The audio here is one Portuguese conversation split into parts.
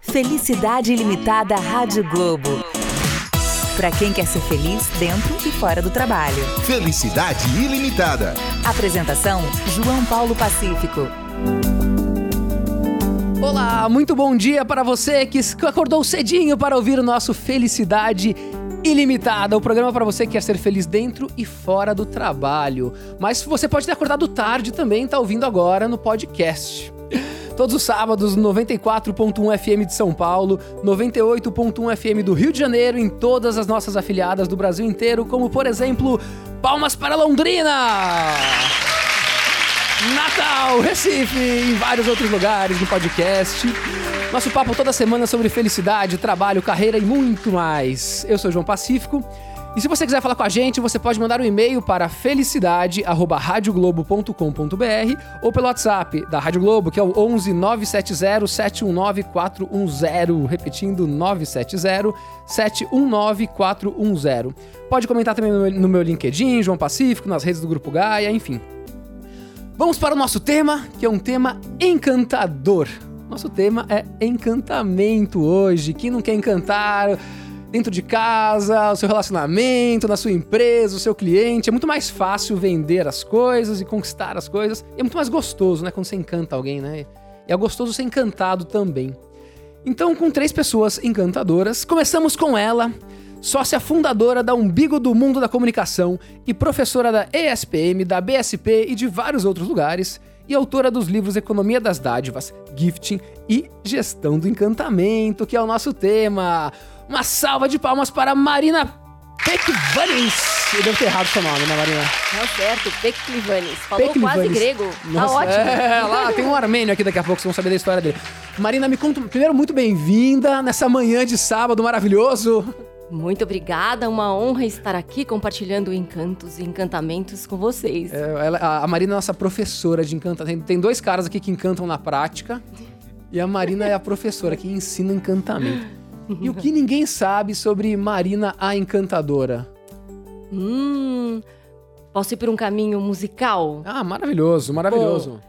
Felicidade Ilimitada Rádio Globo. Para quem quer ser feliz dentro e fora do trabalho. Felicidade Ilimitada. Apresentação: João Paulo Pacífico. Olá, muito bom dia para você que acordou cedinho para ouvir o nosso Felicidade Ilimitada, o programa para você que quer ser feliz dentro e fora do trabalho. Mas você pode ter acordado tarde também, tá ouvindo agora no podcast. Todos os sábados, 94.1 FM de São Paulo, 98.1 FM do Rio de Janeiro, em todas as nossas afiliadas do Brasil inteiro, como por exemplo, Palmas para Londrina! Natal, Recife e vários outros lugares no podcast. Nosso papo toda semana sobre felicidade, trabalho, carreira e muito mais. Eu sou João Pacífico. E se você quiser falar com a gente, você pode mandar um e-mail para felicidade@radioglobo.com.br ou pelo WhatsApp da Rádio Globo, que é o 11 970 719 410, repetindo 970 719 410. Pode comentar também no meu LinkedIn, João Pacífico, nas redes do Grupo Gaia, enfim. Vamos para o nosso tema, que é um tema encantador. Nosso tema é encantamento hoje. Quem não quer encantar dentro de casa, o seu relacionamento, na sua empresa, o seu cliente? É muito mais fácil vender as coisas e conquistar as coisas. E é muito mais gostoso, né? Quando você encanta alguém, né? E é gostoso ser encantado também. Então, com três pessoas encantadoras, começamos com ela, sócia fundadora da Umbigo do Mundo da Comunicação e professora da ESPM, da BSP e de vários outros lugares, e autora dos livros Economia das Dádivas, Gifting e Gestão do Encantamento, que é o nosso tema. Uma salva de palmas para Marina Pekvanis. Eu devo ter errado seu nome, né, Marina? Não, certo, Peklivanis. Falou Peklivanis. quase grego. Tá Nossa, tá ótimo. É, lá tem um armênio aqui daqui a pouco, vocês vão saber da história dele. Marina, me conta, primeiro, muito bem-vinda nessa manhã de sábado maravilhoso. Muito obrigada, uma honra estar aqui compartilhando encantos e encantamentos com vocês. É, ela, a Marina é nossa professora de encantamento. Tem, tem dois caras aqui que encantam na prática. E a Marina é a professora que ensina encantamento. E o que ninguém sabe sobre Marina a Encantadora? Hum. Posso ir por um caminho musical? Ah, maravilhoso, maravilhoso.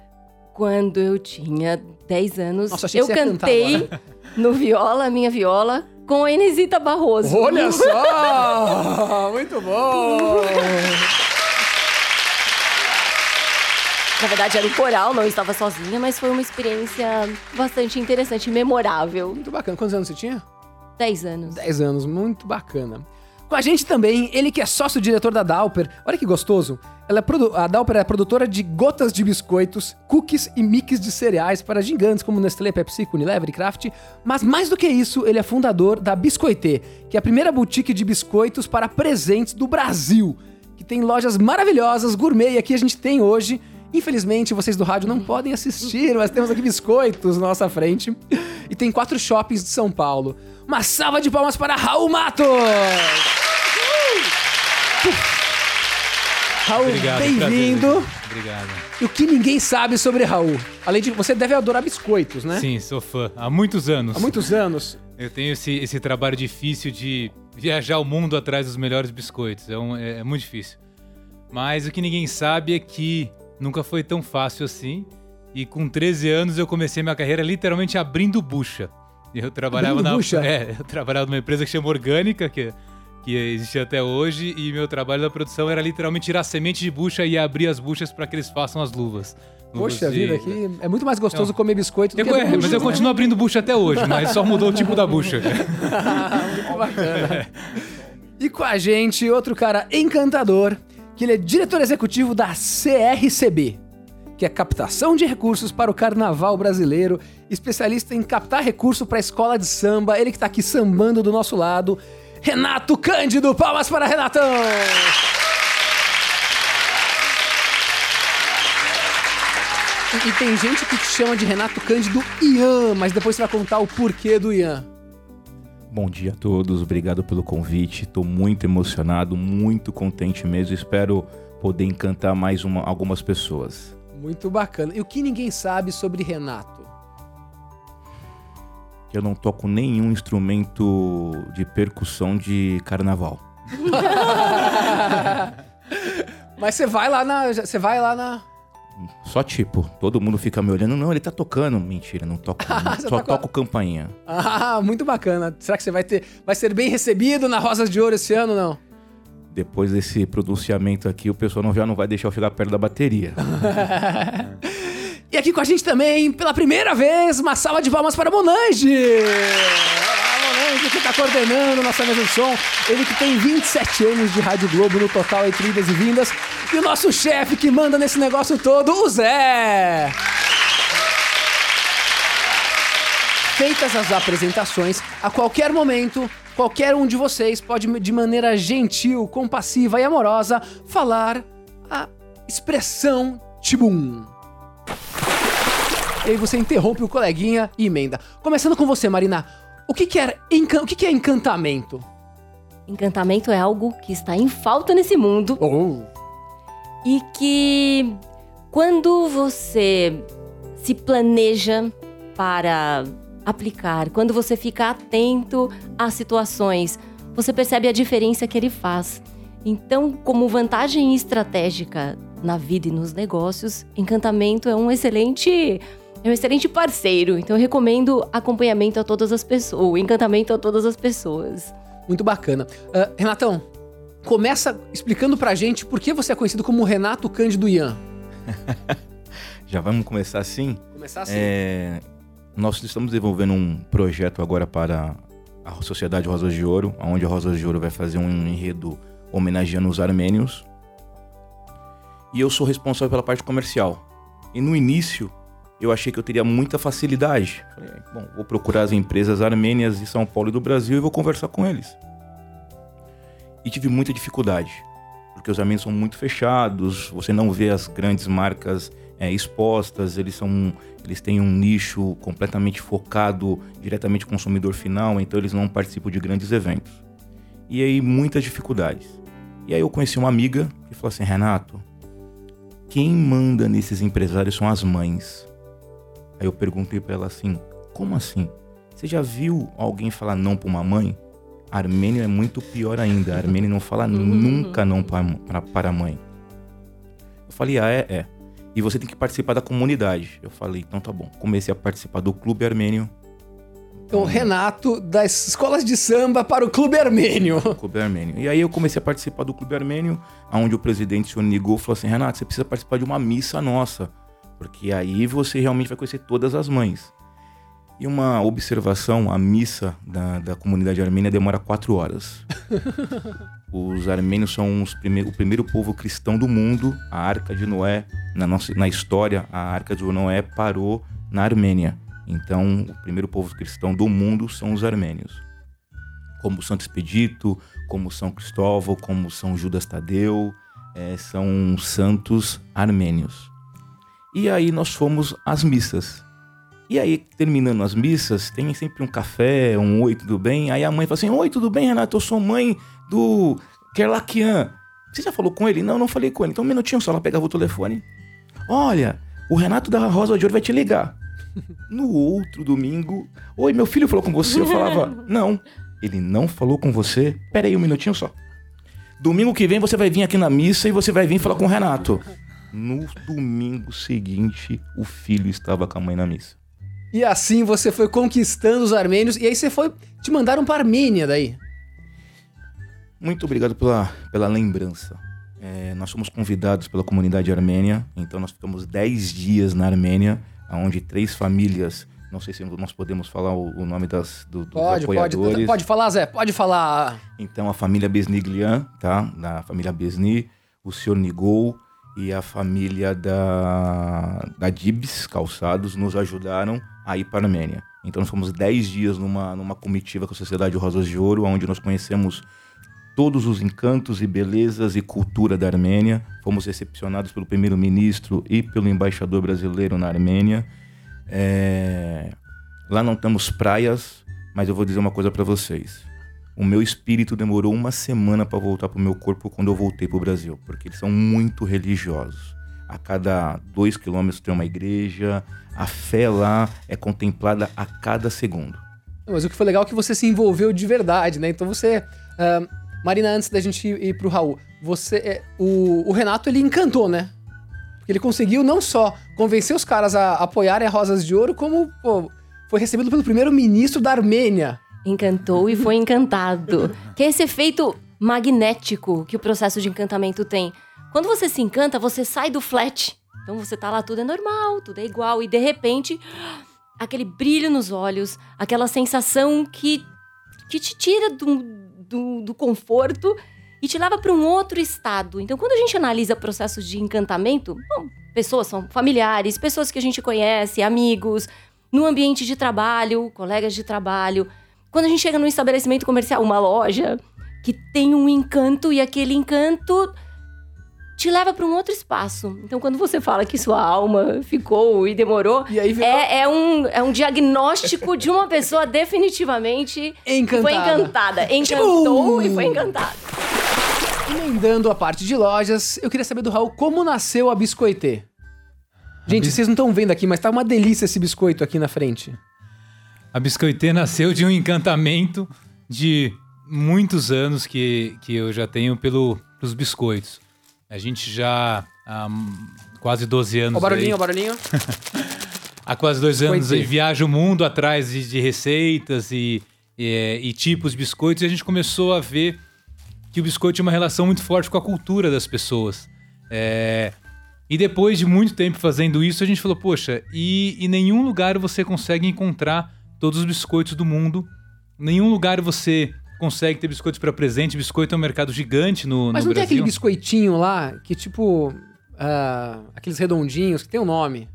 quando eu tinha 10 anos, Nossa, eu cantei no viola, minha viola, com a Inesita Barroso. Olha só! Muito bom! Na verdade, era um coral, não estava sozinha, mas foi uma experiência bastante interessante, memorável. Muito bacana. Quantos anos você tinha? Dez anos. Dez anos, muito bacana. Com a gente também, ele que é sócio-diretor da Dalper. Olha que gostoso. Ela é a Dalper é produtora de gotas de biscoitos, cookies e mix de cereais para gigantes como Nestlé, Pepsi, Unilever e Kraft. Mas mais do que isso, ele é fundador da Biscoitê, que é a primeira boutique de biscoitos para presentes do Brasil. Que tem lojas maravilhosas, gourmet, e aqui a gente tem hoje Infelizmente, vocês do rádio não podem assistir, mas temos aqui biscoitos na nossa frente. E tem quatro shoppings de São Paulo. Uma salva de palmas para Raul Matos! Raul, bem-vindo. Obrigado. E o que ninguém sabe sobre Raul? Além de você deve adorar biscoitos, né? Sim, sou fã. Há muitos anos. Há muitos anos. Eu tenho esse, esse trabalho difícil de viajar o mundo atrás dos melhores biscoitos. É, um, é, é muito difícil. Mas o que ninguém sabe é que nunca foi tão fácil assim. E com 13 anos eu comecei minha carreira literalmente abrindo bucha. Eu trabalhava abrindo na bucha? É, eu trabalhava numa empresa que chama Orgânica, que que existe até hoje, e meu trabalho da produção era literalmente tirar semente de bucha e abrir as buchas para que eles façam as luvas. Poxa de... vida, aqui é muito mais gostoso não. comer biscoito do eu, que é, bucha, Mas eu né? continuo abrindo bucha até hoje, mas só mudou o tipo da bucha. muito bacana. E com a gente, outro cara encantador, que ele é diretor executivo da CRCB, que é captação de recursos para o carnaval brasileiro, especialista em captar recurso para a escola de samba, ele que está aqui sambando do nosso lado. Renato Cândido. Palmas para Renatão! E, e tem gente que te chama de Renato Cândido Ian, mas depois você vai contar o porquê do Ian. Bom dia a todos, obrigado pelo convite. Estou muito emocionado, muito contente mesmo. Espero poder encantar mais uma, algumas pessoas. Muito bacana. E o que ninguém sabe sobre Renato? eu não toco nenhum instrumento de percussão de carnaval. Mas você vai lá na. Você vai lá na. Só tipo, todo mundo fica me olhando. Não, ele tá tocando. Mentira, não toca. Ah, só tá toco campainha. Ah, muito bacana. Será que você vai ter. Vai ser bem recebido na Rosas de Ouro esse ano, não? Depois desse pronunciamento aqui, o pessoal não, já não vai deixar eu chegar perto da bateria. e aqui com a gente também, pela primeira vez, uma salva de palmas para Monange! Monange que está coordenando nossa mesa de som. Ele que tem 27 anos de Rádio Globo no total entre idas e vindas. E o nosso chefe que manda nesse negócio todo, o Zé! Feitas as apresentações, a qualquer momento, qualquer um de vocês pode, de maneira gentil, compassiva e amorosa, falar a expressão Tibum. E aí você interrompe o coleguinha e emenda. Começando com você, Marina. O que, que, é, o que, que é encantamento? Encantamento é algo que está em falta nesse mundo. Oh. E que quando você se planeja para aplicar, quando você fica atento às situações, você percebe a diferença que ele faz. Então, como vantagem estratégica na vida e nos negócios, encantamento é um excelente é um excelente parceiro. Então eu recomendo acompanhamento a todas as pessoas, o encantamento a todas as pessoas. Muito bacana. Uh, Renatão, começa explicando pra gente por que você é conhecido como Renato Cândido Ian. Já vamos começar assim? Começar assim. É, nós estamos desenvolvendo um projeto agora para a Sociedade Rosas de Ouro, onde a Rosas de Ouro vai fazer um enredo homenageando os armênios. E eu sou responsável pela parte comercial. E no início, eu achei que eu teria muita facilidade. Falei, bom, vou procurar as empresas armênias de São Paulo e do Brasil e vou conversar com eles. E tive muita dificuldade, porque os armênios são muito fechados, você não vê as grandes marcas é, expostas, eles são eles têm um nicho completamente focado diretamente no consumidor final, então eles não participam de grandes eventos. E aí muitas dificuldades. E aí eu conheci uma amiga que falou assim, Renato, quem manda nesses empresários são as mães. Aí eu perguntei para ela assim, como assim? Você já viu alguém falar não para uma mãe? Armênio é muito pior ainda. Armênio não fala nunca não para a mãe. Eu falei, ah, é, é e você tem que participar da comunidade. Eu falei, então tá bom. Comecei a participar do Clube Armênio. Então, Renato, das escolas de samba para o Clube Armênio. Clube Armênio. E aí eu comecei a participar do Clube Armênio, onde o presidente, o senhor Nigol, falou assim, Renato, você precisa participar de uma missa nossa. Porque aí você realmente vai conhecer todas as mães. E uma observação, a missa da, da comunidade armênia demora quatro horas. Os armênios são os prime o primeiro povo cristão do mundo. A Arca de Noé, na, nossa, na história, a Arca de Noé parou na Armênia. Então, o primeiro povo cristão do mundo são os armênios. Como Santo Expedito, como São Cristóvão, como São Judas Tadeu, é, são santos armênios. E aí nós fomos às missas. E aí, terminando as missas, tem sempre um café, um oi, tudo bem? Aí a mãe fala assim: Oi, tudo bem, Renato? Eu sou mãe do Kerlakian. Você já falou com ele? Não, não falei com ele. Então um minutinho só, ela pegava o telefone. Olha, o Renato da Rosa de Ouro vai te ligar. No outro domingo, oi, meu filho falou com você. Eu falava, não, ele não falou com você. Pera aí um minutinho só. Domingo que vem você vai vir aqui na missa e você vai vir falar com o Renato. No domingo seguinte, o filho estava com a mãe na missa. E assim você foi conquistando os armênios e aí você foi te mandaram para Armênia daí. Muito obrigado pela, pela lembrança. É, nós somos convidados pela comunidade armênia, então nós ficamos 10 dias na Armênia, onde três famílias, não sei se nós podemos falar o, o nome das, do, dos pode, apoiadores. Pode, pode falar, Zé, pode falar. Então a família Besniglian, tá? Da família Besni, o senhor Nigol e a família da, da Dibs Calçados nos ajudaram a ir para a Armênia. Então nós fomos 10 dias numa, numa comitiva com a Sociedade Rosas de Ouro, onde nós conhecemos todos os encantos e belezas e cultura da Armênia. Fomos recepcionados pelo primeiro-ministro e pelo embaixador brasileiro na Armênia. É... Lá não temos praias, mas eu vou dizer uma coisa para vocês. O meu espírito demorou uma semana para voltar para o meu corpo quando eu voltei para o Brasil, porque eles são muito religiosos. A cada dois quilômetros tem uma igreja, a fé lá é contemplada a cada segundo. Mas o que foi legal é que você se envolveu de verdade, né? Então você uh, Marina, antes da gente ir, pro Raul, você. É, o, o Renato, ele encantou, né? Porque ele conseguiu não só convencer os caras a apoiarem a Rosas de Ouro, como pô, foi recebido pelo primeiro-ministro da Armênia. Encantou e foi encantado. que é esse efeito magnético que o processo de encantamento tem. Quando você se encanta, você sai do flat. Então você tá lá, tudo é normal, tudo é igual. E de repente, aquele brilho nos olhos, aquela sensação que, que te tira do, do, do conforto e te leva para um outro estado. Então, quando a gente analisa processos de encantamento, bom, pessoas são familiares, pessoas que a gente conhece, amigos, no ambiente de trabalho, colegas de trabalho. Quando a gente chega num estabelecimento comercial, uma loja que tem um encanto e aquele encanto te leva para um outro espaço. Então, quando você fala que sua alma ficou e demorou, E aí virou- é, é um, é um diagnóstico de uma pessoa definitivamente Encantada. foi encantada. Encantou Tipo- e foi encantada. Emendando a parte de lojas, eu queria saber do Raul como nasceu a Biscoitê. Gente, vocês não estão vendo aqui, mas tá uma delícia esse biscoito aqui na frente. A Biscoitê nasceu de um encantamento de muitos anos que, que eu já tenho pelo, pelos biscoitos. A gente já há quase 12 anos. O barulhinho, aí- o barulhinho. há quase dois anos aí viaja o mundo atrás de, de receitas e, e, e tipos de biscoitos e a gente começou a ver que o biscoito tinha uma relação muito forte com a cultura das pessoas. É, e depois de muito tempo fazendo isso, a gente falou, poxa, e em nenhum lugar você consegue encontrar todos os biscoitos do mundo. Nenhum lugar você consegue ter biscoitos para presente. Biscoito é um mercado gigante no, Mas no não tem Brasil. aquele biscoitinho lá que, tipo. ah, aqueles redondinhos que tem um nome.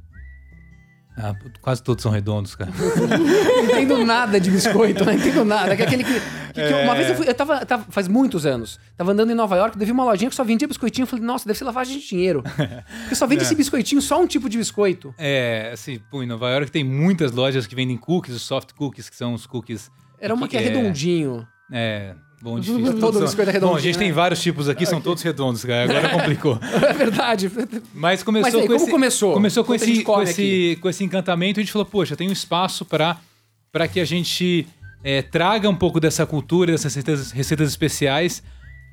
Ah, quase todos são redondos, cara. Não entendo nada de biscoito, não entendo nada. Que é aquele que. que- que É. uma vez eu fui. Eu tava, tava- Faz muitos anos. Tava andando em Nova York, vi uma lojinha que só vendia biscoitinho. Eu falei, nossa, deve ser lavagem de dinheiro. Porque só vende esse biscoitinho, só um tipo de biscoito. É, assim, pô, em Nova York tem muitas lojas que vendem cookies, os soft cookies, que são os cookies. Era uma que é É. redondinho. É, bom, difícil. Todo Todos biscoito é redondinho, Bom, a gente né? tem vários tipos aqui, são todos redondos, cara. Agora complicou. É verdade. Mas começou Mas aí, com como esse, começou? Começou com Enquanto a gente esse, com, esse, com esse encantamento. A gente falou, poxa, tem um espaço para que a gente é, traga um pouco dessa cultura, dessas receitas, receitas especiais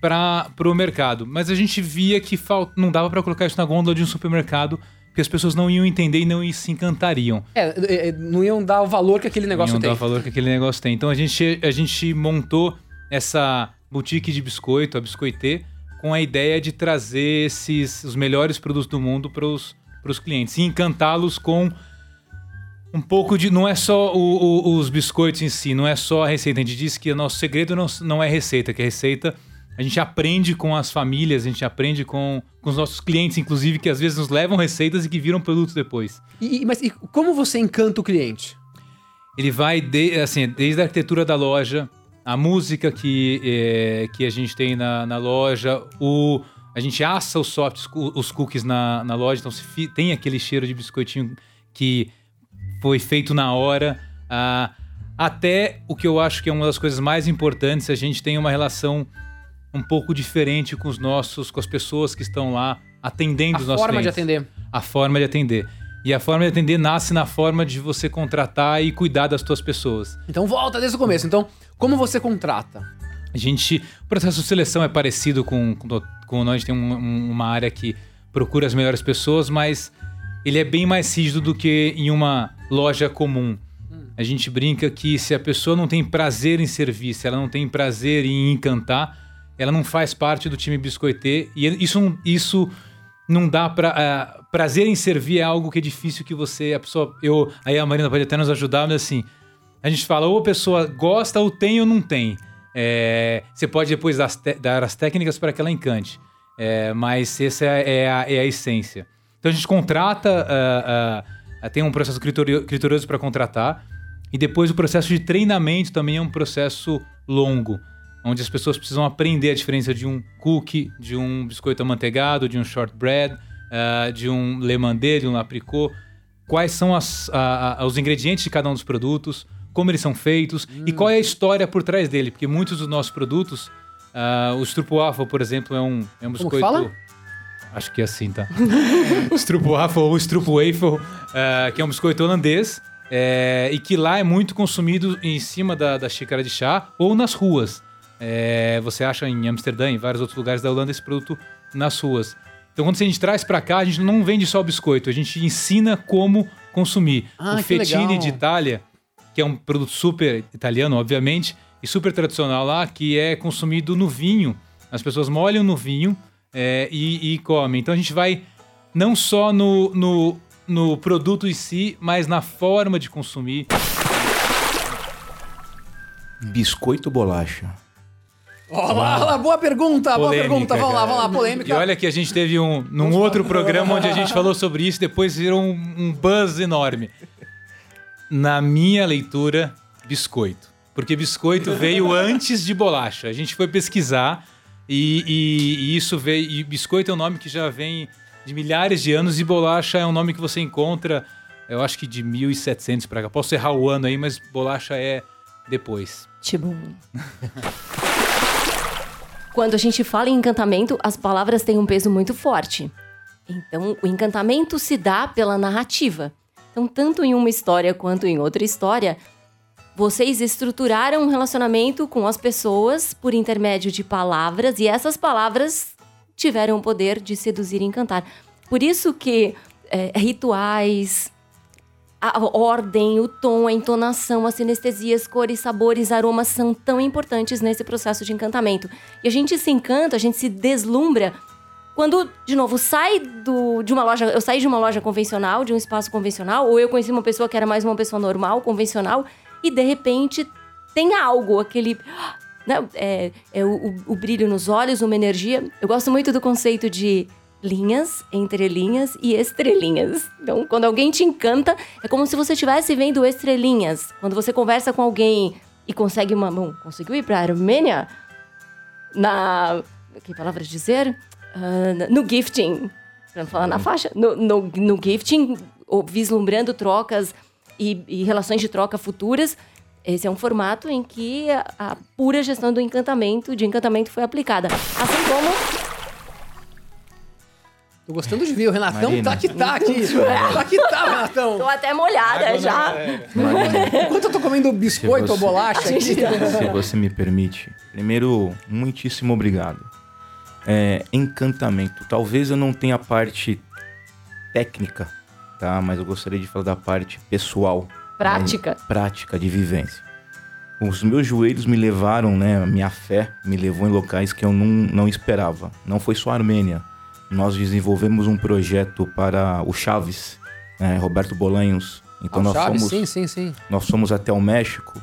para o mercado. Mas a gente via que fal- não dava para colocar isso na gôndola de um supermercado, porque as pessoas não iam entender e não se encantariam. É, é, é, não iam dar o valor que aquele negócio Não tem. dá o valor que aquele negócio tem. Então a gente, a gente montou essa boutique de biscoito, a Biscoitê, com a ideia de trazer esses os melhores produtos do mundo para os clientes e encantá-los com um pouco de. Não é só o- o- os biscoitos em si, não é só a receita. A gente diz que o nosso segredo não, não é receita, que a receita a gente aprende com as famílias, a gente aprende com, com os nossos clientes, inclusive, que às vezes nos levam receitas e que viram produtos depois. E, mas e como você encanta o cliente? Ele vai de- assim, desde a arquitetura da loja, a música que, é, que a gente tem na, na loja, o, a gente assa os softs, os cookies na, na loja, então se fi- tem aquele cheiro de biscoitinho que foi feito na hora. ah, até o que eu acho que é uma das coisas mais importantes, a gente tem uma relação um pouco diferente com os nossos, com as pessoas que estão lá atendendo A os nossos forma de clientes atender. a forma de atender. E a forma de atender nasce na forma de você contratar e cuidar das suas pessoas. Então volta desde o começo. Então, como você contrata? A gente, o processo de seleção é parecido com, com, com nós, a gente tem um- um- uma área que procura as melhores pessoas, mas ele é bem mais rígido do que em uma loja comum. A gente brinca que se a pessoa não tem prazer em servir, se ela não tem prazer em encantar, ela não faz parte do time biscoitê. E isso, isso não dá pra. ah, prazer em servir é algo que é difícil que você. A pessoa. Eu, aí a Marina pode até nos ajudar, mas assim. A gente fala, ou a pessoa gosta, ou tem ou não tem. É, você pode depois dar dar as técnicas para que ela encante. É, mas essa é, é a, é a essência. Então a gente contrata, ah, ah, tem um processo criterio- criterioso para contratar. E depois o processo de treinamento também é um processo longo, onde as pessoas precisam aprender a diferença de um cookie, de um biscoito amanteigado, de um shortbread, ah, de um le mandé, de um apricot. Quais são as- a- a- os ingredientes de cada um dos produtos, como eles são feitos e qual é a história por trás dele. Porque muitos dos nossos produtos, ah, o Stroopwafel, por exemplo, é um, é um Como biscoito... que fala? Acho que é assim, tá? Stroopwafel ou Stroopwafel, ah, que é um biscoito holandês, é, e que lá é muito consumido em cima da, da xícara de chá ou nas ruas. É, você acha em Amsterdã e vários outros lugares da Holanda esse produto nas ruas. Então, quando a gente traz pra cá, a gente não vende só o biscoito, a gente ensina como consumir. Ah, o legal. de Itália, que é um produto super italiano, obviamente, e super tradicional lá, que é consumido no vinho. As pessoas molham no vinho é, e, e comem. Então, a gente vai não só no, no, no produto em si, mas na forma de consumir. Biscoito ou bolacha? Olha lá, olha lá, boa pergunta, boa Polêmica, pergunta. Vamos lá, cara. vamos lá, polêmica. E olha que a gente teve um num outro programa onde a gente falou sobre isso, depois virou um, um buzz enorme. Na minha leitura, biscoito. Porque biscoito veio antes de bolacha. A gente foi pesquisar e, e- e isso veio. E biscoito é um nome que já vem de milhares de anos e bolacha é um nome que você encontra, eu acho que de 1700 pra cá. Posso errar o ano aí, mas bolacha é depois. Tipo. Quando a gente fala em encantamento, as palavras têm um peso muito forte. Então, o encantamento se dá pela narrativa. Então, tanto em uma história quanto em outra história, vocês estruturaram um relacionamento com as pessoas por intermédio de palavras e essas palavras tiveram o poder de seduzir e encantar. Por isso que é, rituais, a ordem, o tom, a entonação, as sinestesias, cores, sabores, aromas são tão importantes nesse processo de encantamento. E a gente se encanta, a gente se deslumbra quando, de novo, sai do, de uma loja. Eu saí de uma loja convencional, de um espaço convencional, ou eu conheci uma pessoa que era mais uma pessoa normal, convencional, e de repente tem algo, aquele. né, é, é o, o- o brilho nos olhos, uma energia. Eu gosto muito do conceito de linhas, entrelinhas e estrelinhas. Então, quando alguém te encanta, é como se você estivesse vendo estrelinhas. Quando você conversa com alguém e consegue uma. Bom, conseguiu ir para a Armênia? Na. Que palavra dizer? Ah, no gifting. Pra não falar na faixa. No, no, no gifting, ou vislumbrando trocas e, e relações de troca futuras. Esse é um formato em que a, a pura gestão do encantamento, de encantamento foi aplicada. Assim como Tô gostando de ver, o Renatão Marina. tá que tá aqui. tá que tá, Renatão. Tô até molhada já. Enquanto eu tô comendo biscoito Se ou você- bolacha aqui. se você me permite, primeiro, muitíssimo obrigado. É, encantamento. Talvez eu não tenha a parte técnica, tá? Mas eu gostaria de falar da parte pessoal. Prática. né? Prática de vivência. Os meus joelhos me levaram, né? A minha fé me levou em locais que eu não, não esperava. Não foi só a Armênia. Nós desenvolvemos um projeto para o Chaves, né? Roberto Bolanhos. Então Ah, nós Chaves, fomos Sim, sim, sim. nós fomos até o México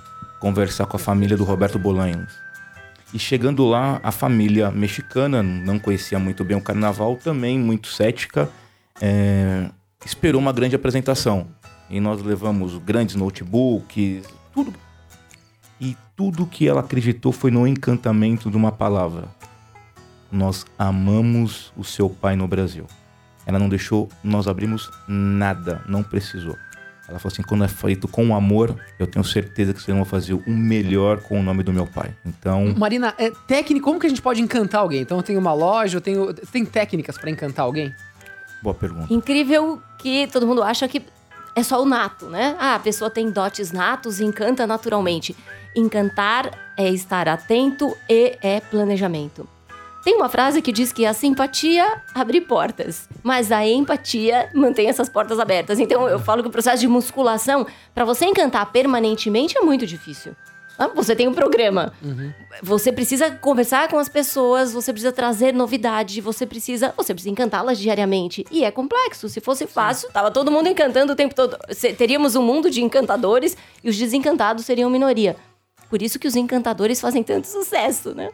conversar com a família do Roberto Bolanhos. E chegando lá, a família mexicana, não conhecia muito bem o carnaval, também muito cética, é, esperou uma grande apresentação. E nós levamos grandes notebooks, tudo. E tudo que ela acreditou foi no encantamento de uma palavra. Nós amamos o seu pai no Brasil. Ela não deixou, nós abrimos nada, não precisou. Ela falou assim: quando é feito com amor, eu tenho certeza que vocês vão fazer o melhor com o nome do meu pai. Então, Marina, é técnico, como que a gente pode encantar alguém? Então eu tenho uma loja, eu tenho. Tem técnicas pra encantar alguém? boa pergunta. Incrível que todo mundo acha que é só o nato, né? Ah, a pessoa tem dotes natos e encanta naturalmente. Encantar é estar atento e é planejamento. Tem uma frase que diz que a simpatia abre portas, mas a empatia mantém essas portas abertas. Então eu falo que o processo de musculação, para você encantar permanentemente, é muito difícil. Ah, Você tem um programa. Você precisa conversar com as pessoas, você precisa trazer novidade, você precisa, você precisa encantá-las diariamente. E é complexo. Se fosse fácil, tava todo mundo encantando o tempo todo. Teríamos um mundo de encantadores e os desencantados seriam minoria. Por isso que os encantadores fazem tanto sucesso, né?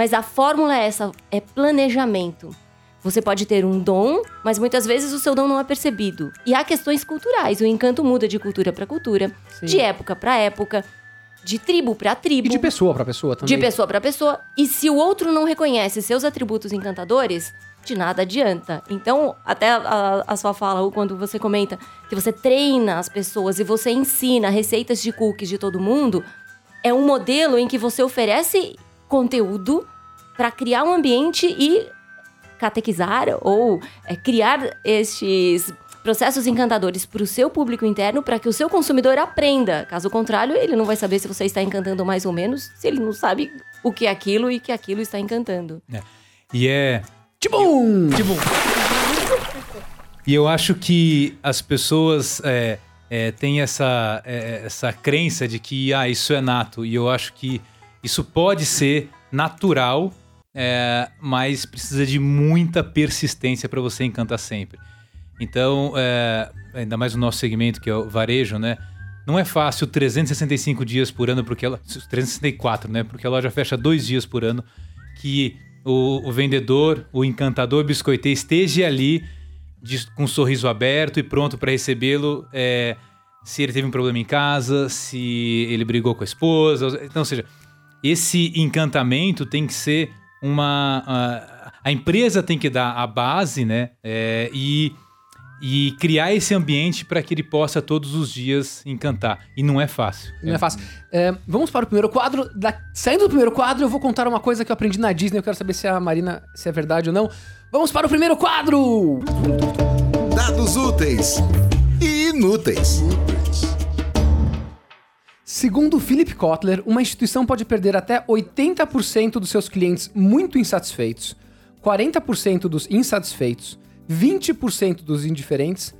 Mas a fórmula é essa, é planejamento. Você pode ter um dom, mas muitas vezes o seu dom não é percebido. E há questões culturais. O encanto muda de cultura para cultura, Sim. de época para época, de tribo para tribo. E de pessoa pra pessoa também. De pessoa para pessoa. E se o outro não reconhece seus atributos encantadores, de nada adianta. Então, até a, a sua fala, ou quando você comenta que você treina as pessoas e você ensina receitas de cookies de todo mundo, é um modelo em que você oferece conteúdo para criar um ambiente e catequizar ou é, criar estes processos encantadores para o seu público interno para que o seu consumidor aprenda. Caso contrário, ele não vai saber se você está encantando mais ou menos, se ele não sabe o que é aquilo e que aquilo está encantando. E é. Tibum! Tipo, E eu acho que as pessoas é, é, têm essa, é, essa crença de que ah, isso é nato. E eu acho que isso pode ser natural, é, mas precisa de muita persistência para você encantar sempre. Então, é, ainda mais no nosso segmento, que é o varejo, né? Não é fácil 365 dias por ano, porque ela. 364, né? Porque a loja fecha dois dias por ano. Que o, o vendedor, o encantador biscoiteiro esteja ali de- com um sorriso aberto e pronto para recebê-lo. é, se ele teve um problema em casa, se ele brigou com a esposa. Então, ou seja, esse encantamento tem que ser uma. A, a empresa tem que dar a base, né? É, e, e criar esse ambiente para que ele possa todos os dias encantar. E não é fácil. Não é fácil. É, vamos para o primeiro quadro. Da- Saindo do primeiro quadro, eu vou contar uma coisa que eu aprendi na Disney. Eu quero saber se a Marina se é verdade ou não. Vamos para o primeiro quadro! Dados úteis e inúteis. Segundo Philip Kotler, uma instituição pode perder até 80% dos seus clientes muito insatisfeitos, 40% dos insatisfeitos, 20% dos indiferentes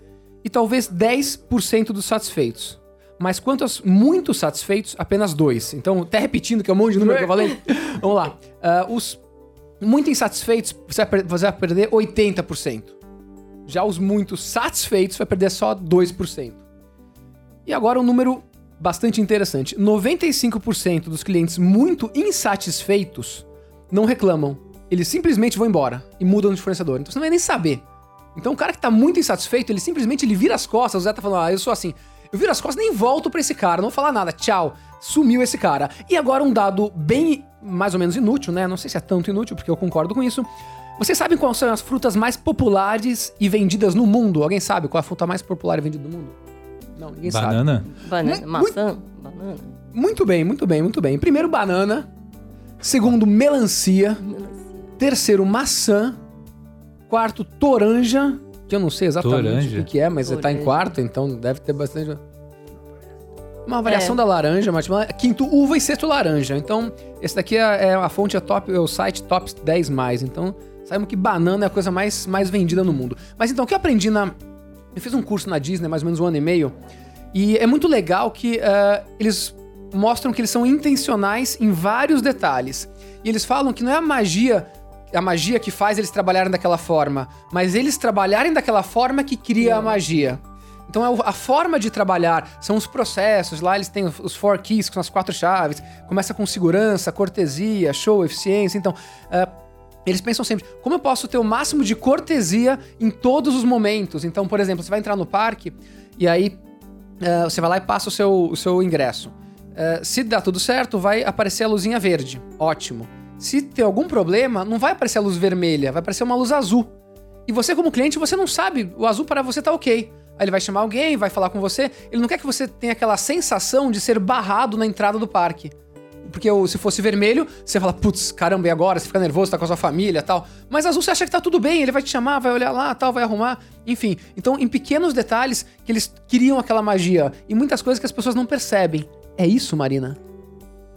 e talvez 10% dos satisfeitos. Mas quanto aos muito satisfeitos, apenas dois. Então, até repetindo, que é um monte de número que eu falei. Vamos lá. Ah, os muito insatisfeitos, você vai, perder 80%. Já os muito satisfeitos, vai perder só 2%. E agora um número bastante interessante. 95% dos clientes muito insatisfeitos não reclamam. Eles simplesmente vão embora e mudam de fornecedor. Então você não vai nem saber. Então o cara que tá muito insatisfeito, ele simplesmente ele vira as costas. O Zé tá falando, ah, eu sou assim. Eu viro as costas nem volto pra esse cara, não vou falar nada. Tchau. Sumiu esse cara. E agora um dado bem mais ou menos inútil, né? Não sei se é tanto inútil, porque eu concordo com isso. Vocês sabem quais são as frutas mais populares e vendidas no mundo? Alguém sabe qual é a fruta mais popular e vendida no mundo? Não, ninguém sabe. Banana? Banana, Mu- maçã, banana. Muito bem, muito bem, muito bem. Primeiro, banana. Segundo, melancia. Terceiro, maçã. Quarto, toranja. Que eu não sei exatamente Toranja? o que é, mas tá em Toranja. quarto, então deve ter bastante. Uma variação É. da laranja, mas quinto, uva e sexto, laranja. Então, esse daqui é, é a fonte, é, top, é o site Top 10 mais. Então, sabemos que banana é a coisa mais, mais vendida no mundo. Mas então, o que eu aprendi na. Eu fiz um curso na Disney, mais ou menos um ano e meio. E é muito legal que eh, eles mostram que eles são intencionais em vários detalhes. E eles falam que não é a magia, a magia que faz eles trabalharem daquela forma, mas eles trabalharem daquela forma que cria a magia. Então é a forma de trabalhar, são os processos, lá eles têm os- four keys, que são as quatro chaves. Começa com segurança, cortesia, show, eficiência. Então, eh, eles pensam sempre, como eu posso ter o máximo de cortesia em todos os momentos? Então, por exemplo, você vai entrar no parque e aí eh, você vai lá e passa o seu, o seu ingresso. Eh, se dá tudo certo, vai aparecer a luzinha verde. Ótimo. Se tem algum problema, não vai aparecer a luz vermelha, vai aparecer uma luz azul. E você, como cliente, você não sabe, o azul para você tá ok. Aí ele vai chamar alguém, vai falar com você. Ele não quer que você tenha aquela sensação de ser barrado na entrada do parque. Porque se fosse vermelho, você fala, putz, caramba, e agora? Você fica nervoso, tá com a sua família tal. Mas azul você acha que tá tudo bem, ele vai te chamar, vai olhar lá, tal, vai arrumar. Enfim, então em pequenos detalhes que eles criam aquela magia. E muitas coisas que as pessoas não percebem. É isso, Marina?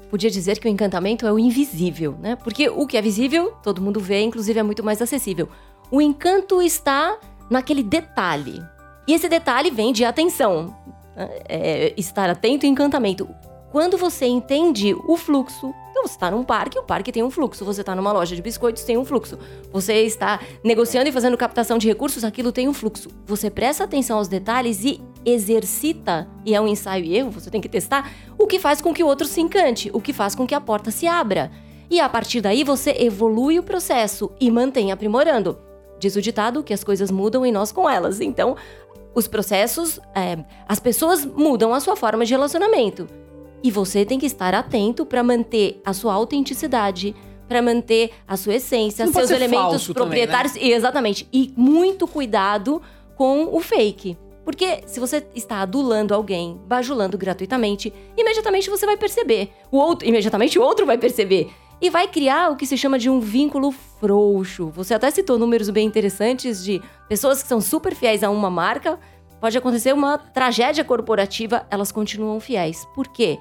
Podia dizer que o encantamento é o invisível, né? Porque o que é visível, todo mundo vê, inclusive é muito mais acessível. O encanto está naquele detalhe. E esse detalhe vem de atenção. né? É, estar atento e encantamento. Quando você entende o fluxo, então você está num parque, o parque tem um fluxo. Você está numa loja de biscoitos, tem um fluxo. Você está negociando e fazendo captação de recursos, aquilo tem um fluxo. Você presta atenção aos detalhes e exercita, e é um ensaio e erro, você tem que testar, o que faz com que o outro se encante, o que faz com que a porta se abra. E a partir daí você evolui o processo e mantém aprimorando. Diz o ditado que as coisas mudam e nós com elas. Então, os processos, é, as pessoas mudam a sua forma de relacionamento. E você tem que estar atento para manter a sua autenticidade, para manter a sua essência, seus elementos falso também, né? proprietários. Exatamente. E muito cuidado com o fake. Porque se você está adulando alguém, bajulando gratuitamente, imediatamente você vai perceber. O outro, imediatamente o outro vai perceber. E vai criar o que se chama de um vínculo frouxo. Você até citou números bem interessantes de pessoas que são super fiéis a uma marca. Pode acontecer uma tragédia corporativa, elas continuam fiéis. Por quê?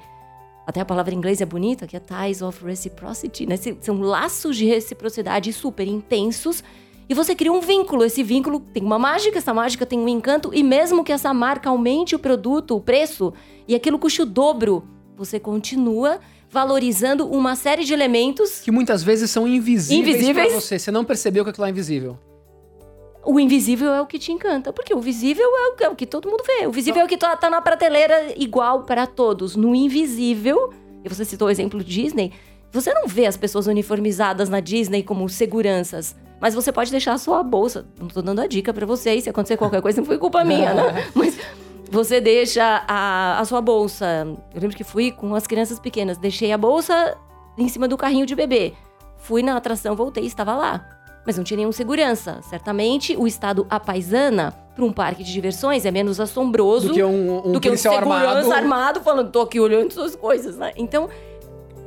Até a palavra em inglês é bonita, que é ties of reciprocity, né? São laços de reciprocidade super intensos E você cria um vínculo. Esse vínculo tem uma mágica, essa mágica tem um encanto. E mesmo que essa marca aumente o produto, o preço, e aquilo custe o dobro, você continua valorizando uma série de elementos. Que muitas vezes são invisíveis, Invisíveis? pra você. Você não percebeu que aquilo é invisível. O invisível é o que te encanta, porque o visível é o, é o que todo mundo vê. O visível é o que tá, tá na prateleira igual para todos. No invisível, e você citou o exemplo Disney, você não vê as pessoas uniformizadas na Disney como seguranças. Mas você pode deixar a sua bolsa. Não tô dando a dica pra vocês. Se acontecer qualquer coisa, não foi culpa minha, né? Mas você deixa a, a sua bolsa. Eu lembro que fui com as crianças pequenas. Deixei a bolsa em cima do carrinho de bebê. Fui na atração, voltei, estava lá. Mas não tinha nenhum segurança. Certamente, o estado apaisana para um parque de diversões é menos assombroso Do que um, um do que um policial segurança armado. armado. falando, tô aqui olhando suas coisas, né? Então,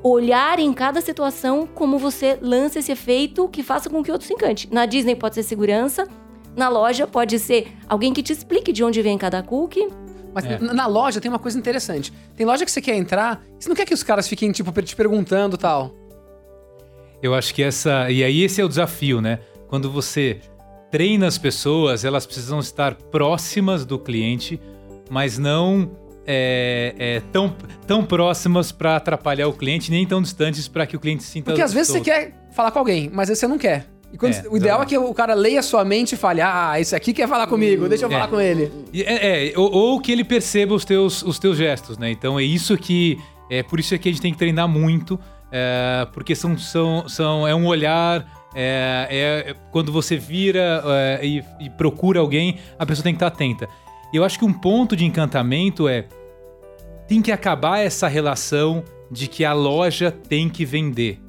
olhar em cada situação como você lança esse efeito que faça com que o outro se encante. Na Disney pode ser segurança, na loja pode ser alguém que te explique de onde vem cada cookie. Mas É. na na loja tem uma coisa interessante. Tem loja que você quer entrar, você não quer que os caras fiquem, tipo, te perguntando e tal. Eu acho que essa. E aí, esse é o desafio, né? Quando você treina as pessoas, elas precisam estar próximas do cliente, mas não é, é, tão, tão próximas para atrapalhar o cliente, nem tão distantes para que o cliente se sinta. Porque às vezes você solto. quer falar com alguém, mas você não quer. Quando- É, o ideal é que o cara leia a sua mente e fale: Ah, esse aqui quer falar comigo, deixa eu falar É. com ele. É, é, ou, ou que ele perceba os teus, os teus gestos, né? Então é isso que. É por isso que a gente tem que treinar muito, é, porque são, são, são, é um olhar. É, é- é quando você vira é, e, e procura alguém, a pessoa tem que estar atenta. Eu acho que um ponto de encantamento é. Tem que acabar essa relação de que a loja tem que vender.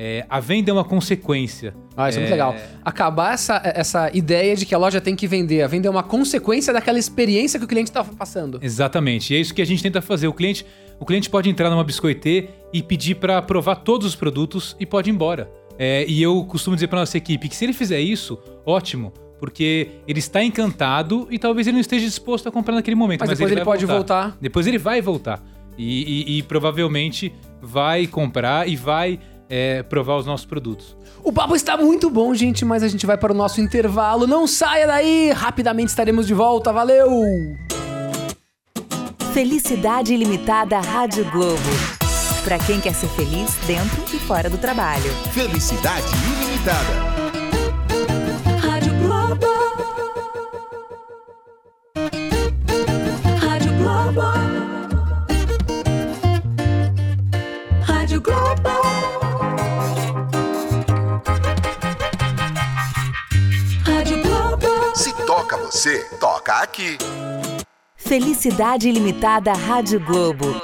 É, a venda é uma consequência. Ah, isso é, muito É. legal. Acabar essa, essa ideia de que a loja tem que vender. A venda é uma consequência daquela experiência que o cliente tá passando. Exatamente. E é isso que a gente tenta fazer. O cliente, o cliente pode entrar numa biscoitê e pedir para provar todos os produtos e pode ir embora. É, e eu costumo dizer para nossa equipe que se ele fizer isso, ótimo, porque ele está encantado e talvez ele não esteja disposto a comprar naquele momento. Mas, depois ele, vai pode voltar. Depois ele vai voltar. E, e- e provavelmente vai comprar e vai é, provar os nossos produtos. O papo está muito bom, gente, mas a gente vai para o nosso intervalo. Não saia daí! Rapidamente estaremos de volta. Valeu! Felicidade Ilimitada Rádio Globo. Pra quem quer ser feliz dentro e fora do trabalho. Felicidade ilimitada. Rádio Globo. Rádio Globo. Rádio Globo. Toca você, toca aqui. Felicidade Ilimitada Rádio Globo.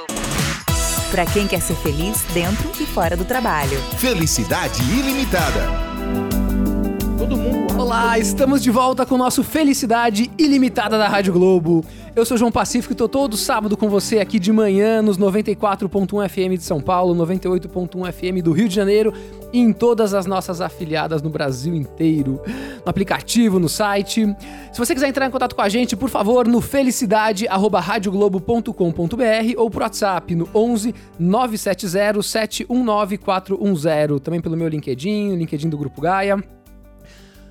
Pra quem quer ser feliz dentro e fora do trabalho. Felicidade ilimitada. Todo mundo. Olá, estamos de volta com o nosso Felicidade Ilimitada da Rádio Globo. Eu sou João Pacífico e tô todo sábado com você aqui de manhã nos 94.1 FM de São Paulo, 98.1 FM do Rio de Janeiro e em todas as nossas afiliadas no Brasil inteiro, no aplicativo, no site. Se você quiser entrar em contato com a gente, por favor, no felicidade@radioglobo.com.br ou por WhatsApp no 11 970 719 410, também pelo meu LinkedIn, LinkedIn do Grupo Gaia.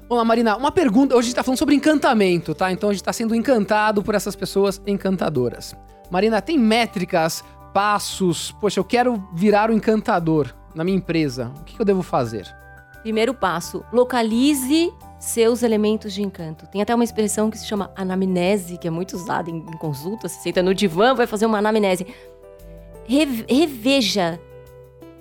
Vamos lá, Marina, uma pergunta. Hoje a gente tá falando sobre encantamento, tá? Então a gente tá sendo encantado por essas pessoas encantadoras. Marina, tem métricas, passos? Poxa, eu quero virar o encantador na minha empresa. O que, eu devo fazer? Primeiro passo, localize seus elementos de encanto. Tem até uma expressão que se chama anamnese, que é muito usada em, em consulta. Você senta no divã, vai fazer uma anamnese. Re- reveja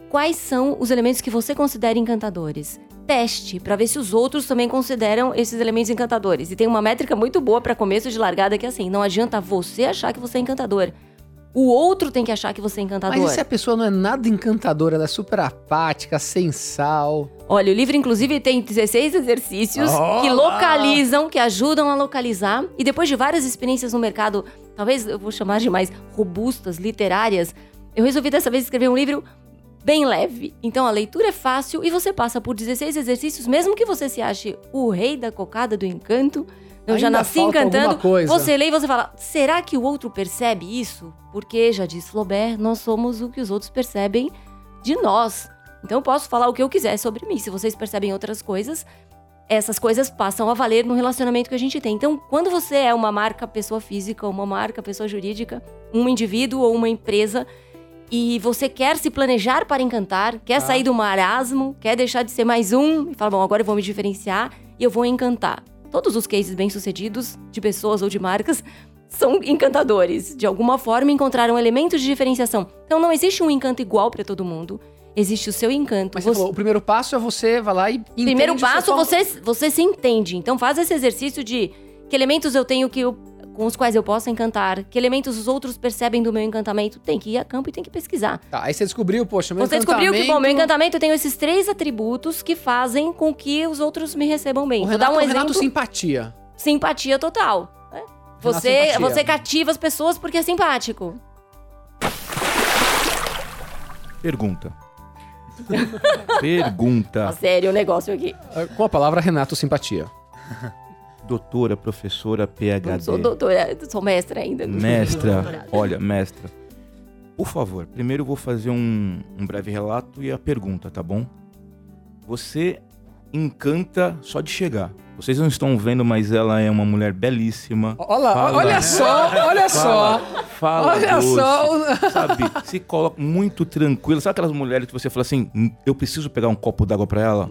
quais são os elementos que você considera encantadores. Teste para ver se os outros também consideram esses elementos encantadores. E tem uma métrica muito boa para começo de largada que é assim: não adianta você achar que você é encantador. O outro tem que achar que você é encantador. Mas e se a pessoa não é nada encantadora, ela é super apática, sem sal? Olha, o livro, inclusive, tem 16 exercícios que Olá! localizam, que ajudam a localizar. E depois de várias experiências no mercado, talvez eu vou chamar de mais robustas, literárias, eu resolvi dessa vez escrever um livro bem leve. Então a leitura é fácil e você passa por 16 exercícios, mesmo que você se ache o rei da cocada do encanto. Eu já Ainda nasci falta encantando. Você lê e você fala: será que o outro percebe isso? Porque, já disse Flaubert, nós somos o que os outros percebem de nós. Então eu posso falar o que eu quiser sobre mim. Se vocês percebem outras coisas, essas coisas passam a valer no relacionamento que a gente tem. Então, quando você é uma marca pessoa física, uma marca pessoa jurídica, um indivíduo ou uma empresa, e você quer se planejar para encantar, quer Tá. sair do marasmo, quer deixar de ser mais um, e fala, bom, agora eu vou me diferenciar e eu vou encantar. Todos os cases bem-sucedidos, de pessoas ou de marcas, são encantadores. De alguma forma, encontraram elementos de diferenciação. Então, não existe um encanto igual para todo mundo. Existe o seu encanto. Mas você falou, o primeiro passo é você vai lá e Primeiro passo, você, você se entende. Então faz esse exercício de que elementos eu tenho que eu- com os quais eu posso encantar, que elementos os outros percebem do meu encantamento. Tem que ir a campo e tem que pesquisar. Tá, aí você descobriu, poxa, meu Você descobriu que, bom, meu encantamento- encantamento eu tenho esses três atributos que fazem com que os outros me recebam bem. O Vou Renato, dar um o Renato exemplo. simpatia. Simpatia total. né? Você, simpatia. você cativa as pessoas porque é simpático. Pergunta. Pergunta. Tá sério o negócio aqui. Ah, Com a palavra Renato simpatia. Doutora, professora, PhD. Não sou doutora, sou mestra ainda. Mestra, olha, mestra. Por favor, primeiro eu vou fazer um, um breve relato e a pergunta, tá bom? Você encanta só de chegar. Vocês não estão vendo, mas ela é uma mulher belíssima. Olha, Fala. olha só, olha só. Fala Olha doce, só. Sabe, se coloca muito tranquila. Sabe aquelas mulheres que você fala assim, "Hum, eu preciso pegar um copo d'água pra ela?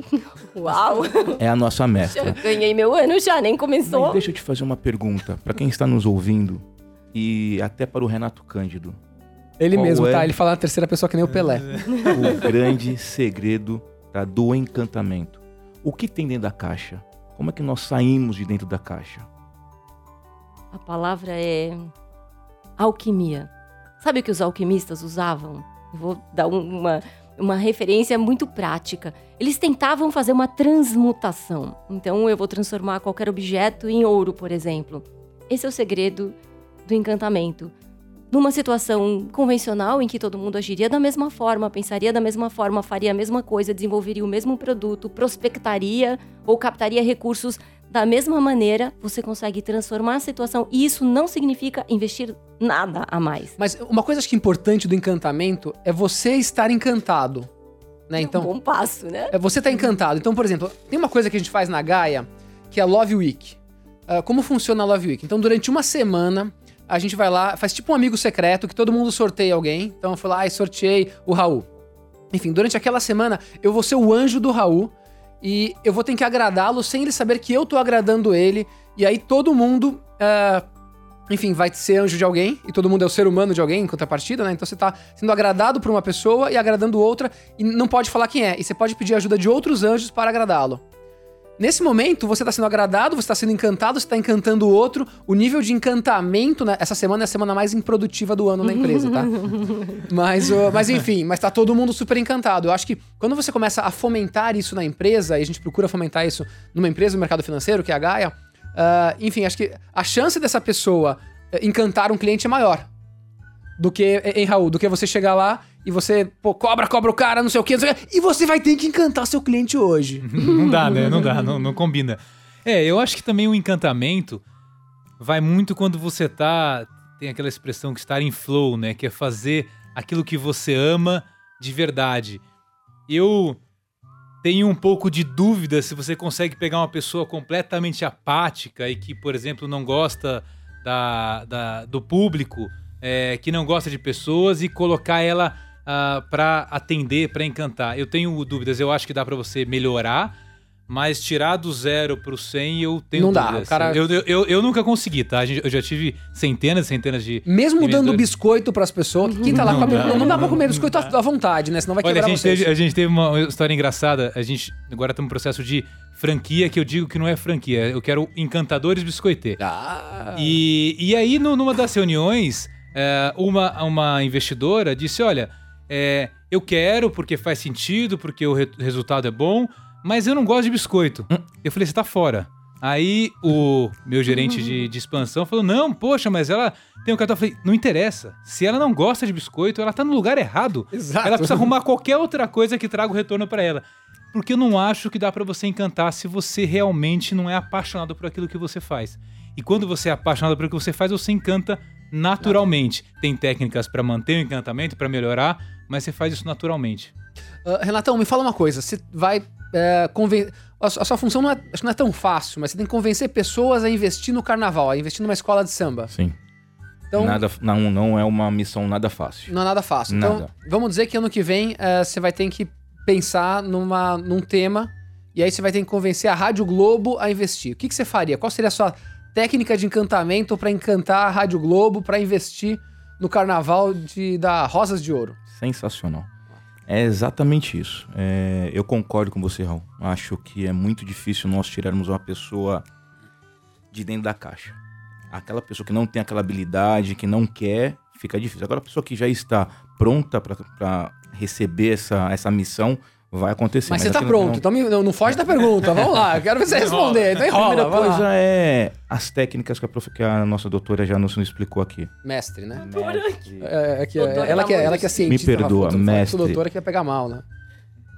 Uau! É a nossa Já mestra. ganhei meu ano já, nem começou. Mas deixa eu te fazer uma pergunta. Pra quem está nos ouvindo e até para o Renato Cândido. Ele mesmo, é? tá? Ele fala na terceira pessoa que nem o Pelé. o grande segredo tá, do encantamento. O que tem dentro da caixa? Como é que nós saímos de dentro da caixa? A palavra é alquimia. Sabe o que os alquimistas usavam? Vou dar um- uma, uma referência muito prática. Eles tentavam fazer uma transmutação. Então, eu vou transformar qualquer objeto em ouro, por exemplo. Esse é o segredo do encantamento. Numa situação convencional em que todo mundo agiria da mesma forma, pensaria da mesma forma, faria a mesma coisa, desenvolveria o mesmo produto, prospectaria ou captaria recursos da mesma maneira, você consegue transformar a situação e isso não significa investir nada a mais. Mas uma coisa acho que importante do encantamento é você estar encantado. Né? um Então, bom passo, né? é você estar encantado. Então, por exemplo, tem uma coisa que a gente faz na Gaia, que é a Love Week. Ah, como funciona a Love Week? Então, durante uma semana, a gente vai lá, faz tipo um amigo secreto, que todo mundo sorteia alguém. Então, eu fui lá e sorteei o Raul. Enfim, durante aquela semana, eu vou ser o anjo do Raul e eu vou ter que agradá-lo sem ele saber que eu tô agradando ele. E aí todo mundo, ah, enfim, vai ser anjo de alguém e todo mundo é o ser humano de alguém em contrapartida, né? Então você tá sendo agradado por uma pessoa e agradando outra e não pode falar quem é. E você pode pedir ajuda de outros anjos para agradá-lo. Nesse momento, você tá sendo agradado, você tá sendo encantado, você tá encantando o outro. O nível de encantamento, né? Essa semana é a semana mais improdutiva do ano na empresa, tá? Mas, ó, mas enfim, mas tá todo mundo super encantado. Eu acho que quando você começa a fomentar isso na empresa, e a gente procura fomentar isso numa empresa do mercado financeiro, que é a Gaia, ah, enfim, acho que a chance dessa pessoa eh, encantar um cliente é maior. Do que, hein, Raul, do que você chegar lá e você, pô, cobra, cobra o cara, não sei o quê, não sei o quê, e você vai ter que encantar seu cliente hoje. não dá, né? Não dá, não, não combina. É, eu acho que também o encantamento vai muito quando você tá. Tem aquela expressão que estar em flow, né? Que é fazer aquilo que você ama de verdade. Eu tenho um pouco de dúvida se você consegue pegar uma pessoa completamente apática e que, por exemplo, não gosta da, da- do público, é, que não gosta de pessoas e colocar ela ah, pra atender, pra encantar. Eu tenho dúvidas, eu acho que dá pra você melhorar, mas tirar do zero pro 100 eu tenho Não dá, dúvidas. o cara- Eu, eu, eu, eu nunca consegui, tá? A gente- Eu já tive centenas e centenas de. Mesmo dando biscoito pras pessoas, quem tá lá Não com a dá, não, não dá pra comer dá. biscoito à à vontade, né? Senão vai Olha, a quebrar gente, vocês. teve, a gente teve uma história engraçada. A gente agora estamos no processo de franquia, que eu digo que não é franquia. Eu quero encantadores biscoitê. Ah, E, e aí, no- numa das reuniões, é, uma, uma investidora disse: Olha, é, eu quero porque faz sentido, porque o re- resultado é bom, mas eu não gosto de biscoito. Eu falei: Você tá fora. Aí o meu gerente de, de expansão falou: Não, poxa, mas ela tem um cartão. Eu falei: Não interessa. Se ela não gosta de biscoito, ela tá no lugar errado. Exato. Ela precisa arrumar qualquer outra coisa que traga o retorno pra ela. Porque eu não acho que dá pra você encantar se você realmente não é apaixonado por aquilo que você faz. E quando você é apaixonado por aquilo que você faz, você encanta naturalmente. Tem técnicas pra manter o encantamento, pra melhorar, mas você faz isso naturalmente. Ah, Renatão, me fala uma coisa. Você vai é, conven... A, su- a sua função não é, acho que não é tão fácil, mas você tem que convencer pessoas a investir no carnaval, a investir numa escola de samba. Sim. Então, nada, não, não é uma missão nada fácil. não é nada fácil. Então, Nada. vamos dizer que ano que vem eh, você vai ter que pensar numa, num tema e aí você vai ter que convencer a Rádio Globo a investir. O que, que você faria? Qual seria a sua técnica de encantamento para encantar a Rádio Globo para investir no carnaval de, da Rosas de Ouro? Sensacional. É exatamente isso. É, eu concordo com você, Raul. Acho que é muito difícil nós tirarmos uma pessoa de dentro da caixa. Aquela pessoa que não tem aquela habilidade, que não quer, fica difícil. Agora, a pessoa que já está pronta para receber essa, essa missão, vai acontecer. Mas, você tá aquilo pronto, não- então não, foge da pergunta. Vamos lá, eu quero ver você responder. Então A enrola, primeira vai lá. coisa é as técnicas que a, prof... que a nossa doutora já nos explicou aqui. Mestre, né? Mestre. É, é que, Doutora ela, que é, ela que é cientista. Me perdoa, Rafa, mestre. doutora que ia pegar mal, né?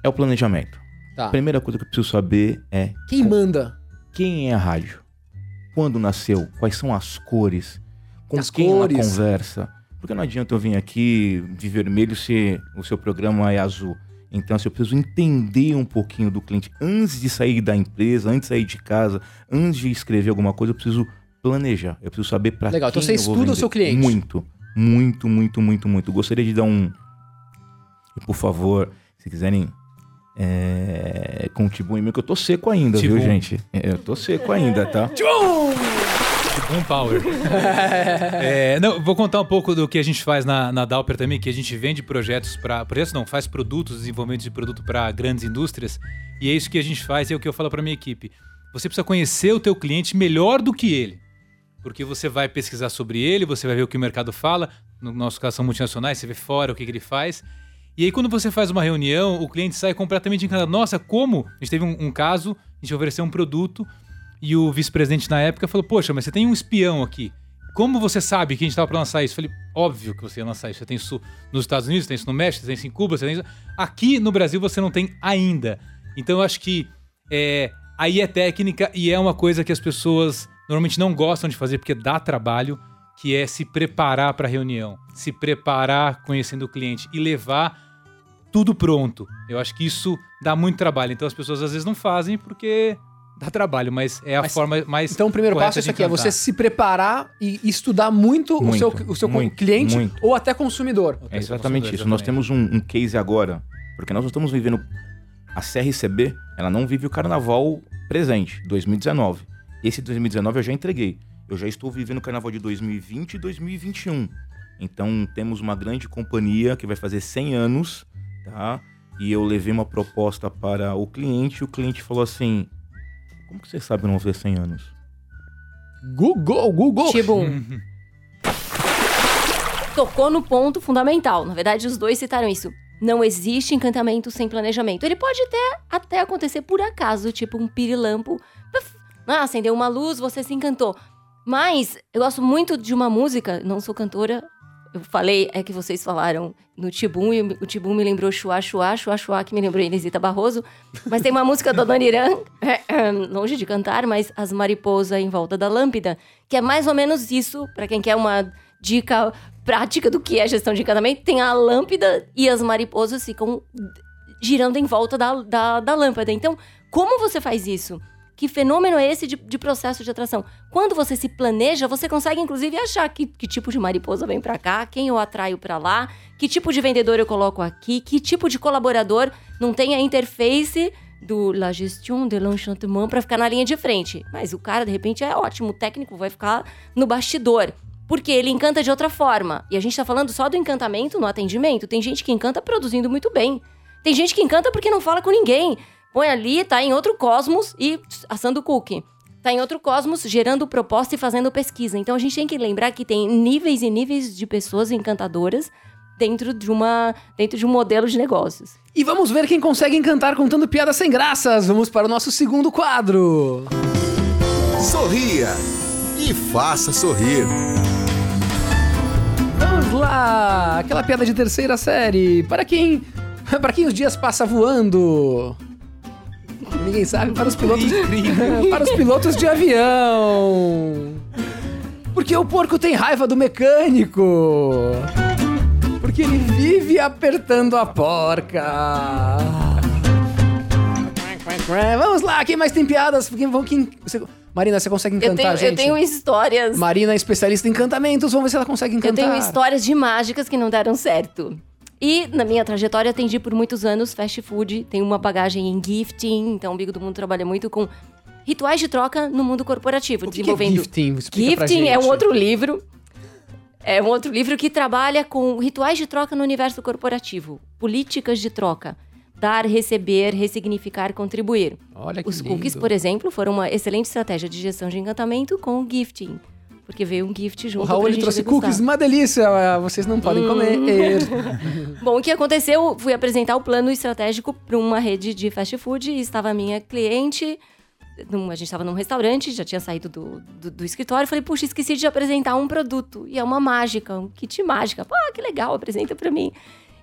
É o planejamento. Tá. A primeira coisa que eu preciso saber é Quem manda? quem é a rádio? Quando nasceu? Quais são as cores? Com As quem cores. ela conversa? Porque não adianta eu vir aqui de vermelho se o seu programa é azul. Então, assim, eu preciso entender um pouquinho do cliente. Antes de sair da empresa, antes de sair de casa, antes de escrever alguma coisa, eu preciso planejar. Eu preciso saber para Legal, quem então você estuda o seu cliente. Muito, muito, muito, muito, muito. Gostaria de dar um... E, por favor, se quiserem é, contribuir, meu, que eu tô seco ainda, viu, Tibum. gente? É, Eu tô seco ainda, tá? Boom Power. É, não, vou contar um pouco do que a gente faz na, na Dauper também, que a gente vende projetos para. Projetos não, faz produtos, desenvolvimento de produto para grandes indústrias. E é isso que a gente faz, e é o que eu falo para minha equipe. Você precisa conhecer o teu cliente melhor do que ele. Porque você vai pesquisar sobre ele, você vai ver o que o mercado fala. No nosso caso, são multinacionais, você vê fora o que, que ele faz. E aí, quando você faz uma reunião, o cliente sai completamente encantado. Nossa, como? A gente teve um, um caso, a gente ofereceu um produto e o vice-presidente na época falou: Poxa, mas você tem um espião aqui. Como você sabe que a gente estava para lançar isso? Eu falei: Óbvio que você ia lançar isso. Você tem isso nos Estados Unidos, você tem isso no México, você tem isso em Cuba, você tem isso. Aqui no Brasil você não tem ainda. Então eu acho que é, aí é técnica e é uma coisa que as pessoas normalmente não gostam de fazer porque dá trabalho, que é se preparar para a reunião, se preparar conhecendo o cliente e levar tudo pronto. Eu acho que isso dá muito trabalho. Então as pessoas às vezes não fazem porque dá trabalho, mas é a Mas- forma mais Então o primeiro passo é isso aqui, é você se preparar e estudar muito, o Muito, seu, o seu muito, cliente muito. ou até consumidor. É exatamente isso. Exatamente. Nós temos um, um case agora, porque nós estamos vivendo. A CRCB, ela não vive o carnaval presente, 2019. Esse 2019 eu já entreguei. Eu já estou vivendo o carnaval de 2020 e 2021. Então temos uma grande companhia que vai fazer 100 anos, tá? E eu levei uma proposta para o cliente e o cliente falou assim: Como que você sabe que eu não vou fazer 100 anos? Google, Google. Tibum. Tocou no ponto fundamental. Na verdade, os dois citaram isso. Não existe encantamento sem planejamento. Ele pode até, até acontecer por acaso, tipo um pirilampo. Puf, Ah, acendeu uma luz, você se encantou. Mas eu gosto muito de uma música, não sou cantora. Eu falei, é que vocês falaram no Tibum, e o Tibum me lembrou Chua Chua, Chua Chua, que me lembrou Inesita Barroso. Mas tem uma música da Dona Irã, longe de cantar, mas As Mariposas em Volta da Lâmpada, que é mais ou menos isso, pra quem quer uma dica prática do que é gestão de encantamento, tem a lâmpada e as mariposas ficam girando em volta da, da, da lâmpada. Então, como você faz isso? Que fenômeno é esse de, de processo de atração? Quando você se planeja, você consegue inclusive achar que, que tipo de mariposa vem pra cá, quem eu atraio pra lá, que tipo de vendedor eu coloco aqui, que tipo de colaborador não tem a interface do La Gestion de l'Enchantement pra ficar na linha de frente. Mas o cara, de repente, é ótimo, o técnico vai ficar no bastidor. Porque ele encanta de outra forma. E a gente tá falando só do encantamento no atendimento. Tem gente que encanta produzindo muito bem. Tem gente que encanta porque não fala com ninguém. Põe ali, tá em outro cosmos e assando cookie. Tá em outro cosmos, gerando proposta e fazendo pesquisa. Então a gente tem que lembrar que tem níveis e níveis de pessoas encantadoras dentro de uma dentro de um modelo de negócios. E vamos ver quem consegue encantar contando piadas sem graças. Vamos para o nosso segundo quadro. Sorria e faça sorrir. Vamos lá, aquela piada de terceira série. Para quem, para quem os dias passa voando. Ninguém sabe para os pilotos, para os pilotos de avião. Porque o porco tem raiva do mecânico. Porque ele vive apertando a porca. Vamos lá, quem mais tem piadas? Quem, vão, quem, você- Marina, você consegue Eu encantar tenho, a gente? eu tenho histórias. Marina é especialista em encantamentos, vamos ver se ela consegue Eu encantar. tenho histórias de mágicas que não deram certo. E na minha trajetória atendi por muitos anos fast food, tenho uma bagagem em gifting, então o Bigo do Mundo trabalha muito com rituais de troca no mundo corporativo, O que que é desenvolvendo gifting? Explica Gifting é um outro livro. É um outro livro que trabalha com rituais de troca no universo corporativo, políticas de troca, dar, receber, ressignificar, contribuir. Olha que Os lindo. cookies, por exemplo, foram uma excelente estratégia de gestão de encantamento com o gifting, porque veio um gift O junto Raul pra ele trouxe degustar. cookies, uma delícia, vocês não podem comer. Bom, o que aconteceu? Fui apresentar o plano estratégico para uma rede de fast food e estava a minha cliente. num- a gente estava num restaurante, já tinha saído do, do, do escritório. Falei, puxa, esqueci de apresentar um produto. E é uma mágica, um kit mágica. Ah, que legal, apresenta para mim.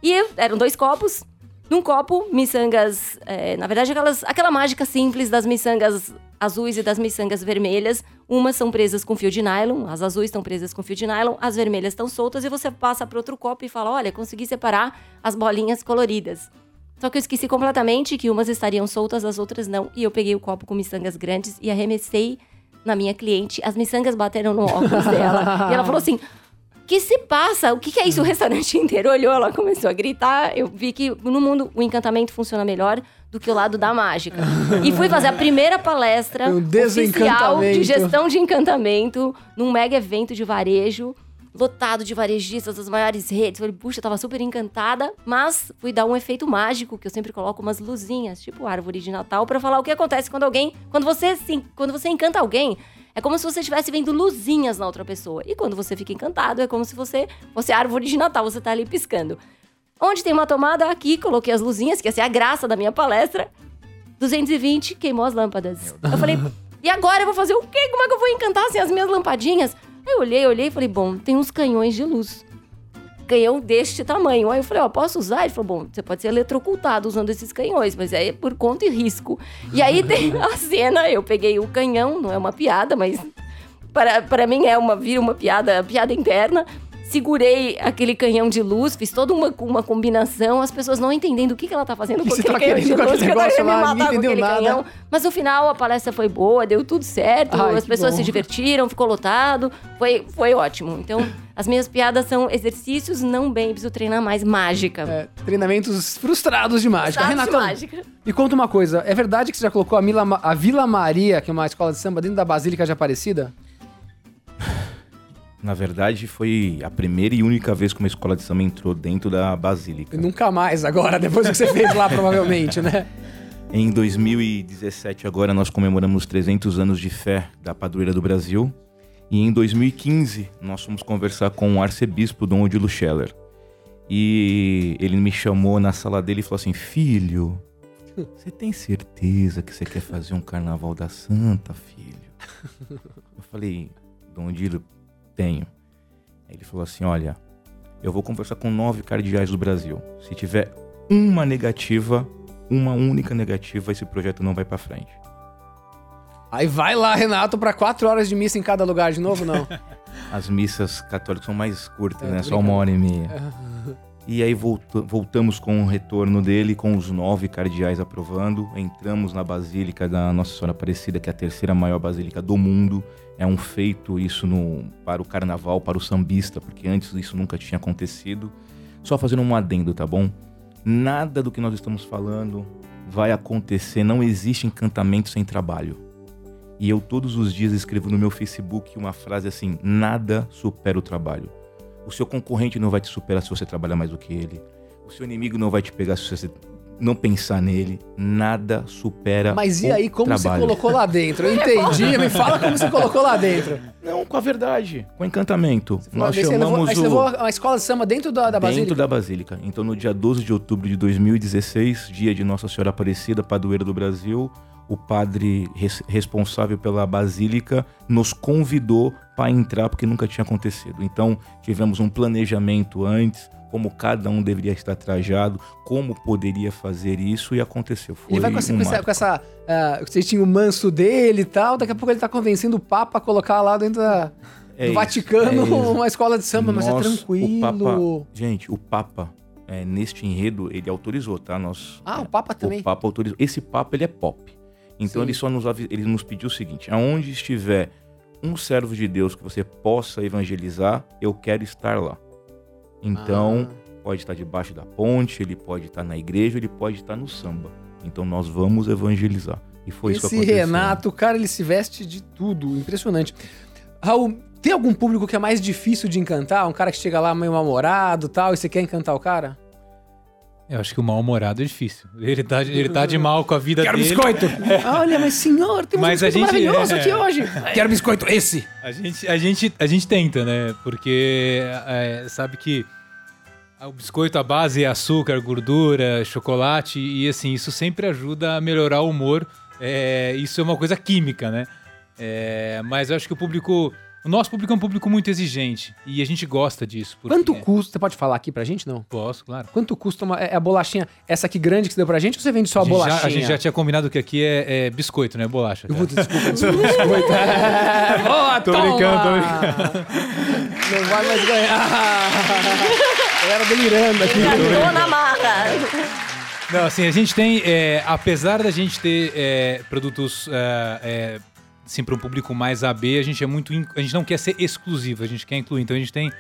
E eu- eram dois copos. Num copo, miçangas. é, na verdade, aquelas, aquela mágica simples das miçangas azuis e das miçangas vermelhas. Umas são presas com fio de nylon, as azuis estão presas com fio de nylon, as vermelhas estão soltas e você passa para outro copo e fala: olha, consegui separar as bolinhas coloridas. Só que eu esqueci completamente que umas estariam soltas, as outras não. E eu peguei o copo com miçangas grandes e arremessei na minha cliente. As miçangas bateram no óculos dela. E ela falou assim: que se passa? O que, que é isso? O restaurante inteiro olhou, ela começou a gritar. Eu vi que no mundo o encantamento funciona melhor do que o lado da mágica. E fui fazer a primeira palestra Um oficial de gestão de encantamento num mega evento de varejo. Lotado de varejistas das maiores redes. Falei, puxa, eu tava super encantada, mas fui dar um efeito mágico, que eu sempre coloco umas luzinhas, tipo árvore de Natal, pra falar o que acontece quando alguém. Quando você quando você encanta alguém, é como se você estivesse vendo luzinhas na outra pessoa. E quando você fica encantado, é como se você fosse árvore de Natal, você tá ali piscando. Onde tem uma tomada, aqui coloquei as luzinhas, que ia ser a graça da minha palestra. 220, queimou as lâmpadas. Eu falei, e agora eu vou fazer o quê? Como é que eu vou encantar assim, as minhas lampadinhas? Aí eu olhei, olhei e falei, bom, tem uns canhões de luz. Canhão deste tamanho. Aí eu falei, ó, posso usar? Ele falou, bom, você pode ser eletrocutado usando esses canhões, mas é por conta e risco. E aí tem a cena, eu peguei o canhão, não é uma piada, mas para, para mim é uma vira uma piada, piada interna. Segurei aquele canhão de luz, fiz toda uma, uma combinação, as pessoas não entendendo o que, que ela tá fazendo com você aquele tava canhão de luz, que ela ia me matar com aquele nada. canhão. Mas no final a palestra foi boa, deu tudo certo, Ai, as pessoas bom. se divertiram, ficou lotado, foi, foi ótimo. Então, as minhas piadas são exercícios, não bem, preciso treinar mais mágica. É, treinamentos frustrados de mágica. Mágica. me conta uma coisa. É verdade que você já colocou a, Mila, a Vila Maria, que é uma escola de samba, dentro da Basílica de Aparecida? Na verdade, foi a primeira e única vez que uma escola de samba entrou dentro da Basílica. E nunca mais agora, depois do que você fez lá, provavelmente, né? Em 2017, agora, nós comemoramos 300 anos de fé da padroeira do Brasil. E em 2015, nós fomos conversar com o arcebispo Dom Odilo Scheller. E ele me chamou na sala dele e falou assim: Filho, você tem certeza que você quer fazer um carnaval da Santa, filho? Eu falei: Dom Odilo, tenho. Ele falou assim: Olha, eu vou conversar com nove cardeais do Brasil. Se tiver uma negativa, uma única negativa, esse projeto não vai pra frente. Aí vai lá, Renato, pra quatro horas de missa em cada lugar de novo, não? As missas católicas são mais curtas, É, né? Só uma hora e meia. E aí volta- voltamos com o retorno dele, com os nove cardeais aprovando. Entramos na Basílica da Nossa Senhora Aparecida, que é a terceira maior basílica do mundo. É um feito isso no, para o carnaval, para o sambista, porque antes isso nunca tinha acontecido. Só fazendo um adendo, tá bom? Nada do que nós estamos falando vai acontecer, não existe encantamento sem trabalho. E eu todos os dias escrevo no meu Facebook uma frase assim: nada supera o trabalho. O seu concorrente não vai te superar se você trabalhar mais do que ele. O seu inimigo não vai te pegar se você não pensar nele. Nada supera Mas e aí, como você trabalho. colocou lá dentro? Eu entendi, me fala como você colocou lá dentro. Não, com a verdade, com encantamento. Nós Aí você levou, chamamos você o... levou a escola de samba dentro da, da Dentro Basílica? da Basílica. Então, no dia 12 de outubro de 2016, dia de Nossa Senhora Aparecida, padroeira do Brasil, o padre res- responsável pela Basílica nos convidou para entrar, porque nunca tinha acontecido. Então, tivemos um planejamento antes, como cada um deveria estar trajado, como poderia fazer isso, e aconteceu. Foi Ele vai com essa, um com essa, ah, você tinha o manso dele e tal, daqui a pouco ele tá convencendo o Papa a colocar lá dentro da- É do isso, Vaticano é uma escola de samba, mas é Nossa, tranquilo. O Papa, gente, o Papa é, neste enredo, ele autorizou, tá? Nós, Ah, o Papa também. O Papa autorizou. Esse Papa, ele é pop. Então Sim. ele só nos, ele nos pediu o seguinte: aonde estiver um servo de Deus que você possa evangelizar, eu quero estar lá. Então, Ah. pode estar debaixo da ponte, ele pode estar na igreja, ele pode estar no samba. Então nós vamos evangelizar. E foi isso que Esse aconteceu. Renato, cara, ele se veste de tudo. Impressionante. Raul, tem algum público que é mais difícil de encantar? Um cara que chega lá meio mal-humorado e tal, e você quer encantar o cara? Eu acho que o mal-humorado é difícil. Ele tá, ele tá de mal com a vida Quero dele. biscoito! Olha, mas senhor, tem um Mas a biscoito gente- maravilhoso é. aqui hoje! Quero biscoito esse! A gente, a, gente, a gente tenta, né? Porque é, sabe que o biscoito, a base é açúcar, gordura, chocolate, e assim, isso sempre ajuda a melhorar o humor. É, isso é uma coisa química, né? É, mas eu acho que o público. O nosso público é um público muito exigente. E a gente gosta disso. porque- Quanto custa? Você pode falar aqui pra gente, não? Posso, claro. Quanto custa uma, é a bolachinha, essa aqui grande que você deu pra gente, ou você vende só a, a, gente já, bolachinha? a gente já tinha combinado que aqui é, é biscoito, né? Bolacha. Eu cara. vou, desculpa, desculpa, biscoito. É, boa, Tô toma! brincando, tô Não vai mais ganhar! Eu era delirando aqui. Tô na marra. Não, assim, a gente tem, é, apesar da gente ter é, produtos é, é, assim, para um público mais AB, a gente é muito, a gente não quer ser exclusivo, a gente quer incluir. Então a gente tem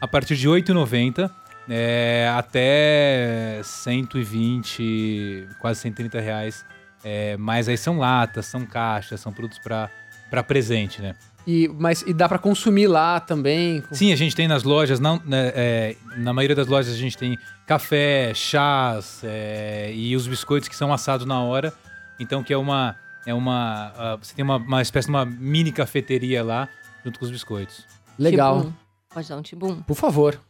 a partir de R$ 8,90 é, até 120, quase 130 reais. É, mas aí são latas, são caixas, são produtos para presente, né? E, mas, e dá pra consumir lá também? Sim, a gente tem nas lojas, não, né, é, na maioria das lojas a gente tem café, chás é, e os biscoitos que são assados na hora. Então que é uma. É uma ah, você tem uma, uma espécie de uma mini cafeteria lá junto com os biscoitos. Legal. Tibum. Pode dar um tibum. Por favor.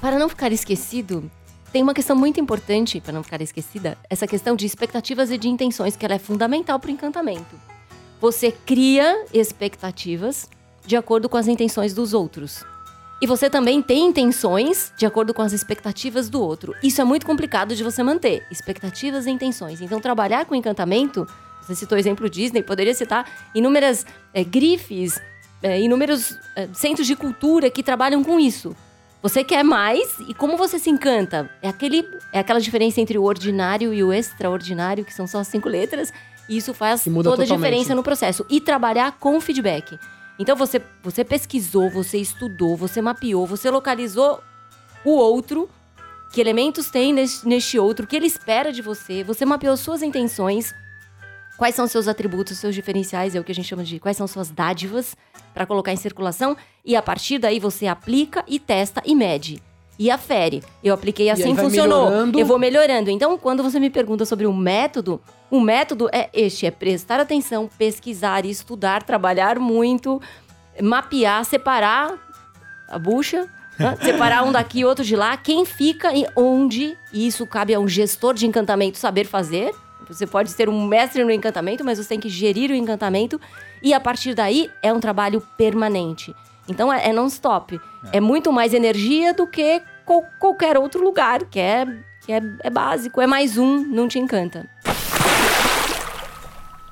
Para não ficar esquecido, tem uma questão muito importante, para não ficar esquecida, essa questão de expectativas e de intenções, que ela é fundamental para o encantamento. Você cria expectativas de acordo com as intenções dos outros. E você também tem intenções de acordo com as expectativas do outro. Isso é muito complicado de você manter, expectativas e intenções. Então, trabalhar com encantamento, você citou o exemplo Disney, poderia citar inúmeras eh, grifes, eh, inúmeros eh, centros de cultura que trabalham com isso. Você quer mais e como você se encanta? É, aquele, é aquela diferença entre o ordinário e o extraordinário, que são só cinco letras, e isso faz toda a totalmente. diferença no processo. E trabalhar com feedback. Então você, você pesquisou, você estudou, você mapeou, você localizou o outro, que elementos tem neste, neste outro, o que ele espera de você, você mapeou suas intenções, quais são seus atributos, seus diferenciais, é o que a gente chama de quais são suas dádivas para colocar em circulação, e a partir daí você aplica e testa e mede. E afere. Eu apliquei assim, funcionou. melhorando. Eu vou melhorando. Então, quando você me pergunta sobre o método, o método é este: é prestar atenção, pesquisar, estudar, trabalhar muito, mapear, separar a bucha, né? separar um daqui e outro de lá, quem fica e onde. E isso cabe a um gestor de encantamento saber fazer. Você pode ser um mestre no encantamento, mas você tem que gerir o encantamento. E a partir daí é um trabalho permanente. Então é, é non-stop. É. muito mais energia do que qual- qualquer outro lugar, que é, que é, é básico, é mais um, não te encanta.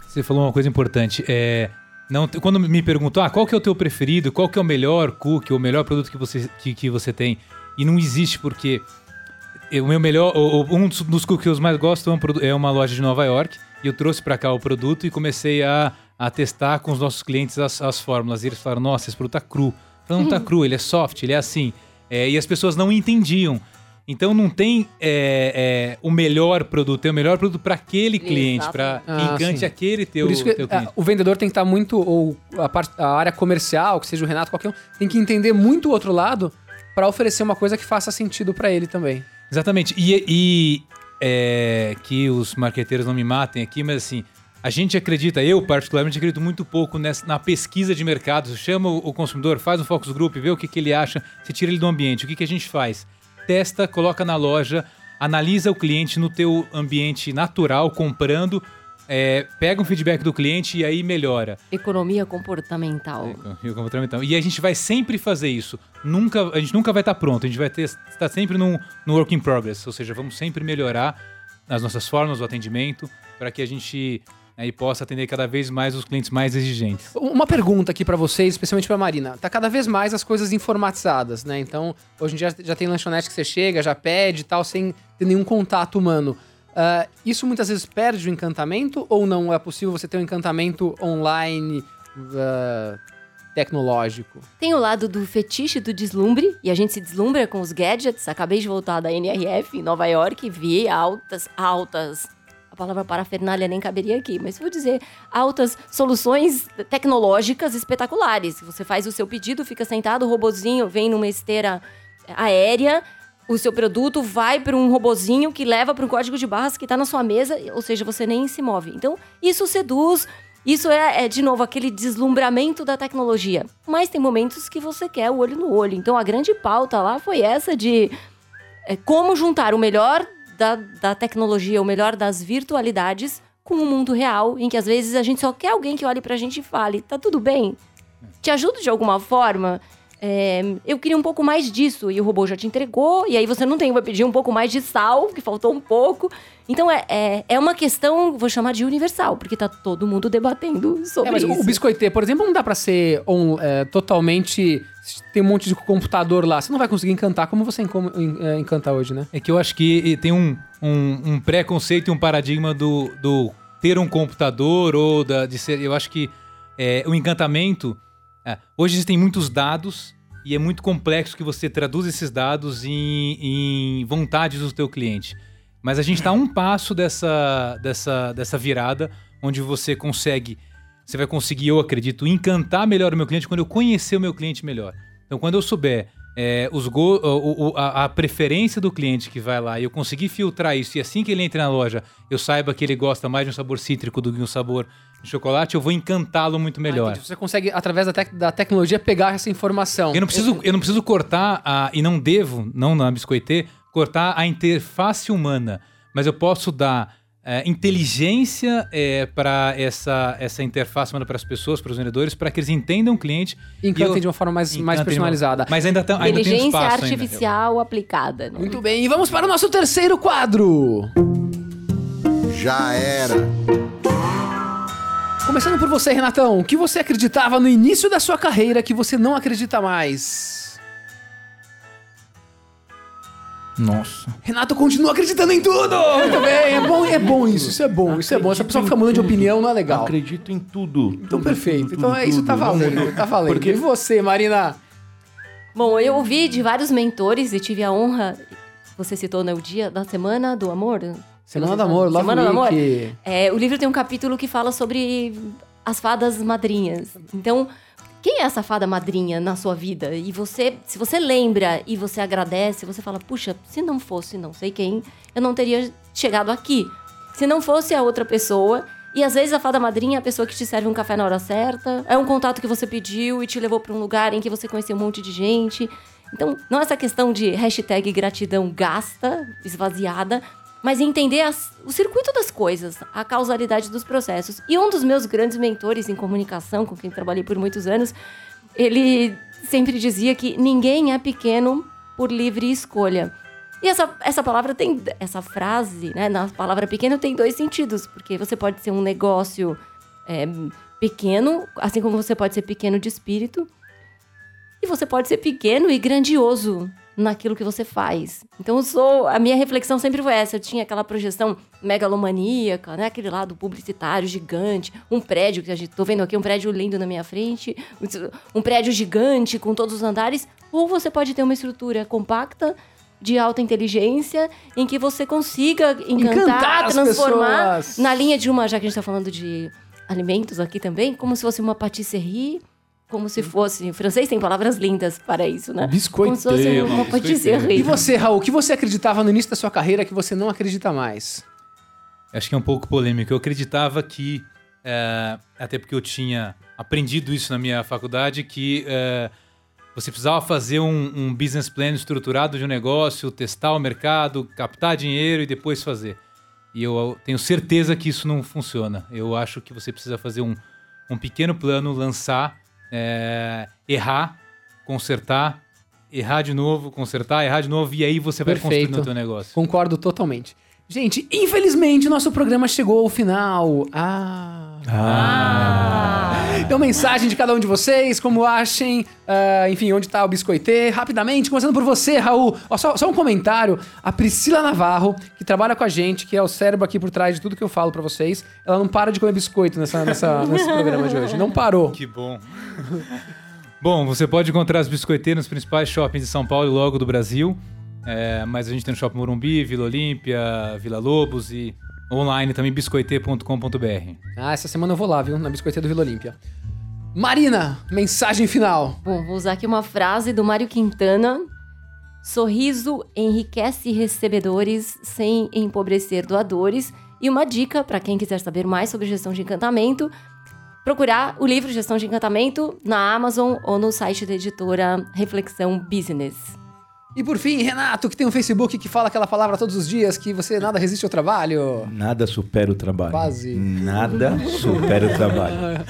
Você falou uma coisa importante. É, não, quando me perguntou, ah, qual que é o teu preferido, qual que é o melhor cookie, o melhor produto que você, que, que você tem? E não existe porque o meu melhor, um dos, cookies que eu mais gosto é, é uma loja de Nova York. E eu trouxe para cá o produto e comecei a, a testar com os nossos clientes as, as fórmulas. E eles falaram, nossa, esse produto tá cru. Falei, não tá cru, ele é soft, ele é assim. É, e as pessoas não entendiam. Então não tem é, é, o melhor produto, tem o melhor produto para aquele cliente, para Ah, encante sim. aquele teu, Por isso que teu cliente. o vendedor tem que estar muito, ou a, parte- a área comercial, que seja o Renato, qualquer um, tem que entender muito o outro lado para oferecer uma coisa que faça sentido para ele também. Exatamente. E, e, é, que os marqueteiros não me matem aqui, mas assim, a gente acredita, eu particularmente acredito muito pouco nessa, na pesquisa de mercado. Chama o, o consumidor, faz um focus group, vê o que, que ele acha, se tira ele do ambiente. O que, que a gente faz? Testa, coloca na loja, analisa o cliente no teu ambiente natural, comprando, é, pega um feedback do cliente e aí melhora. Economia comportamental. E o comportamental. E a gente vai sempre fazer isso. Nunca, a gente nunca vai estar pronto. A gente vai estar sempre no, no work in progress. Ou seja, vamos sempre melhorar as nossas formas, o atendimento, para que a gente né, e possa atender cada vez mais os clientes mais exigentes. Uma pergunta aqui para vocês, especialmente para Marina. Tá cada vez mais as coisas informatizadas, né? Então, hoje em dia já tem lanchonete que você chega, já pede e tal, sem ter nenhum contato humano. Uh, isso muitas vezes perde o encantamento ou não é possível você ter um encantamento online uh, tecnológico? Tem o lado do fetiche do deslumbre, e a gente se deslumbra com os gadgets. Acabei de voltar da NRF em Nova York e vi altas, altas a palavra parafernália nem caberia aqui, mas vou dizer altas soluções tecnológicas espetaculares. Você faz o seu pedido, fica sentado, o robozinho vem numa esteira aérea, o seu produto vai para um robozinho que leva para um código de barras que está na sua mesa, ou seja, você nem se move. Então, isso seduz, isso é, é, de novo, aquele deslumbramento da tecnologia. Mas tem momentos que você quer o olho no olho. Então, a grande pauta lá foi essa de é, como juntar o melhor da, da tecnologia, o melhor das virtualidades, com o mundo real, em que às vezes a gente só quer alguém que olhe pra gente e fale: tá tudo bem? Te ajudo de alguma forma? É, eu queria um pouco mais disso e o robô já te entregou, e aí você não tem, vai pedir um pouco mais de sal, que faltou um pouco. Então é, é, é uma questão, vou chamar de universal, porque tá todo mundo debatendo sobre é, mas isso. O biscoitê, por exemplo, não dá para ser um, é, totalmente. Tem um monte de computador lá, você não vai conseguir encantar como você é, encanta hoje, né? É que eu acho que tem um, um, um preconceito e um paradigma do, do ter um computador ou da, de ser. Eu acho que é, o encantamento é, hoje existem muitos dados e é muito complexo que você traduz esses dados em, em vontades do teu cliente. Mas a gente está um passo dessa, dessa, dessa virada, onde você consegue, você vai conseguir, eu acredito, encantar melhor o meu cliente quando eu conhecer o meu cliente melhor. Então, quando eu souber é, os go, o, o, a, a, preferência do cliente que vai lá e eu conseguir filtrar isso, e assim que ele entra na loja, eu saiba que ele gosta mais de um sabor cítrico do que um sabor de chocolate, eu vou encantá-lo muito melhor. Ah, você consegue, através da, tec da, tecnologia, pegar essa informação. Eu não preciso, eu não preciso cortar, a, e não devo, não na Biscoitê, cortar a interface humana, mas eu posso dar é, inteligência é, para essa, essa interface para as pessoas, para os vendedores, para que eles entendam o cliente. Encantem eu, de uma forma mais, mais personalizada. Mas ainda, tem, ainda tem espaço artificial ainda. aplicada. Né? Muito bem, e vamos para o nosso terceiro quadro. Já era. Começando por você, Renatão, o que você acreditava no início da sua carreira que você não acredita mais? Nossa. Renato continua acreditando em tudo! Muito bem, é bom, é bom isso, isso é bom, isso é bom. Essa pessoa fica mudando de opinião, não é legal. Acredito em tudo. Então, tudo, perfeito. Tudo, então, tudo, é, isso tá valendo, tá valendo. Porque... E você, Marina? Bom, eu ouvi de vários mentores e tive a honra, você citou no dia da Semana do Amor? Semana do Amor, Love Semana do Amor. É, o livro tem um capítulo que fala sobre as fadas madrinhas. Então, quem é essa fada madrinha na sua vida? E você, se você lembra e você agradece, você fala, puxa, se não fosse não sei quem, eu não teria chegado aqui. Se não fosse a outra pessoa, e às vezes a fada madrinha é a pessoa que te serve um café na hora certa, é um contato que você pediu e te levou para um lugar em que você conheceu um monte de gente. Então, não é essa questão de hashtag gratidão gasta, esvaziada, mas entender as, o circuito das coisas, a causalidade dos processos. E um dos meus grandes mentores em comunicação, com quem trabalhei por muitos anos, ele sempre dizia que ninguém é pequeno por livre escolha. E essa, essa palavra tem. Essa frase, né? Na palavra pequeno tem dois sentidos, porque você pode ser um negócio é, pequeno, assim como você pode ser pequeno de espírito, e você pode ser pequeno e grandioso naquilo que você faz. Então, eu sou, a minha reflexão sempre foi essa. Eu tinha aquela projeção megalomaníaca, né? Aquele lado publicitário gigante, um prédio que a gente tô vendo aqui, um prédio lindo na minha frente, um prédio gigante com todos os andares. Ou você pode ter uma estrutura compacta de alta inteligência em que você consiga encantar, encantar transformar pessoas. na linha de uma, já que a gente está falando de alimentos aqui também, como se fosse uma patisserie como se fosse. Em francês tem palavras lindas para isso, né? Biscoiteiro. Como se fosse uma patisserie. E você, Raul, o que você acreditava no início da sua carreira que você não acredita mais? Acho que é um pouco polêmico. Eu acreditava que, é, até porque eu tinha aprendido isso na minha faculdade, que é, você precisava fazer um, um business plan estruturado de um negócio, testar o mercado, captar dinheiro e depois fazer. E eu tenho certeza que isso não funciona. Eu acho que você precisa fazer um, um pequeno plano, lançar é, errar, consertar, errar de novo, consertar, errar de novo, e aí você vai Perfeito. construindo o teu negócio. Concordo totalmente. Gente, infelizmente o nosso programa chegou ao final. Ah. Então, mensagem de cada um de vocês, como achem, ah, enfim, onde tá o biscoitê. Rapidamente, começando por você, Raul. Ó, só, só um comentário. A Priscila Navarro, que trabalha com a gente, que é o cérebro aqui por trás de tudo que eu falo pra vocês, ela não para de comer biscoito nessa, nessa- nesse programa de hoje. Não parou. Que bom. bom, você pode encontrar as biscoiteiras nos principais shoppings de São Paulo e logo do Brasil. É, mas a gente tem no Shopping Morumbi, Vila Olímpia, Vila Lobos e online também biscoitê.com.br. Ah, essa semana eu vou lá, viu? Na biscoiteira do Vila Olímpia. Marina, mensagem final. Bom, vou usar aqui uma frase do Mário Quintana. Sorriso enriquece recebedores sem empobrecer doadores. E uma dica para quem quiser saber mais sobre gestão de encantamento, procurar o livro Gestão de Encantamento na Amazon ou no site da editora Reflexão Business. E por fim, Renato, que tem um Facebook que fala aquela palavra todos os dias, que você nada resiste ao trabalho. Nada supera o trabalho. Quase. Nada supera o trabalho.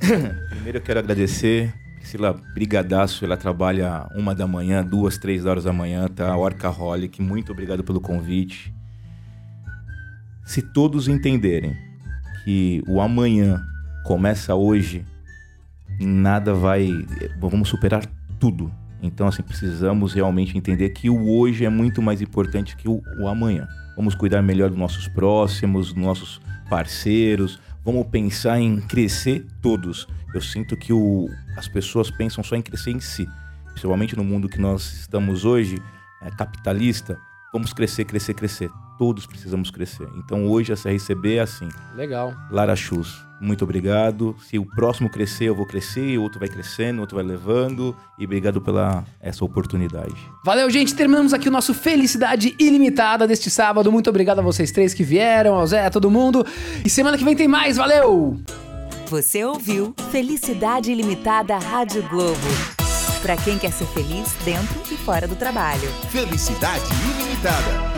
Primeiro eu quero agradecer. Priscila, brigadaço. Ela trabalha uma da manhã, duas, três horas da manhã, tá? Workaholic. Muito obrigado pelo convite. Se todos entenderem que o amanhã começa hoje, nada vai. Vamos superar tudo. Então, assim, precisamos realmente entender que o hoje é muito mais importante que o, o amanhã. Vamos cuidar melhor dos nossos próximos, dos nossos parceiros. Vamos pensar em crescer todos. Eu sinto que o, as pessoas pensam só em crescer em si. Principalmente no mundo que nós estamos hoje, é, capitalista. Vamos crescer, crescer, crescer. Todos precisamos crescer. Então hoje a CRCB é assim. Legal. Lara Chus, muito obrigado. Se o próximo crescer, eu vou crescer, e o outro vai crescendo, o outro vai levando. E obrigado pela essa oportunidade. Valeu, gente. Terminamos aqui o nosso Felicidade Ilimitada deste sábado. Muito obrigado a vocês três que vieram, ao Zé, a todo mundo. E semana que vem tem mais. Valeu! Você ouviu Felicidade Ilimitada Rádio Globo. Para quem quer ser feliz dentro e fora do trabalho. Felicidade ilimitada.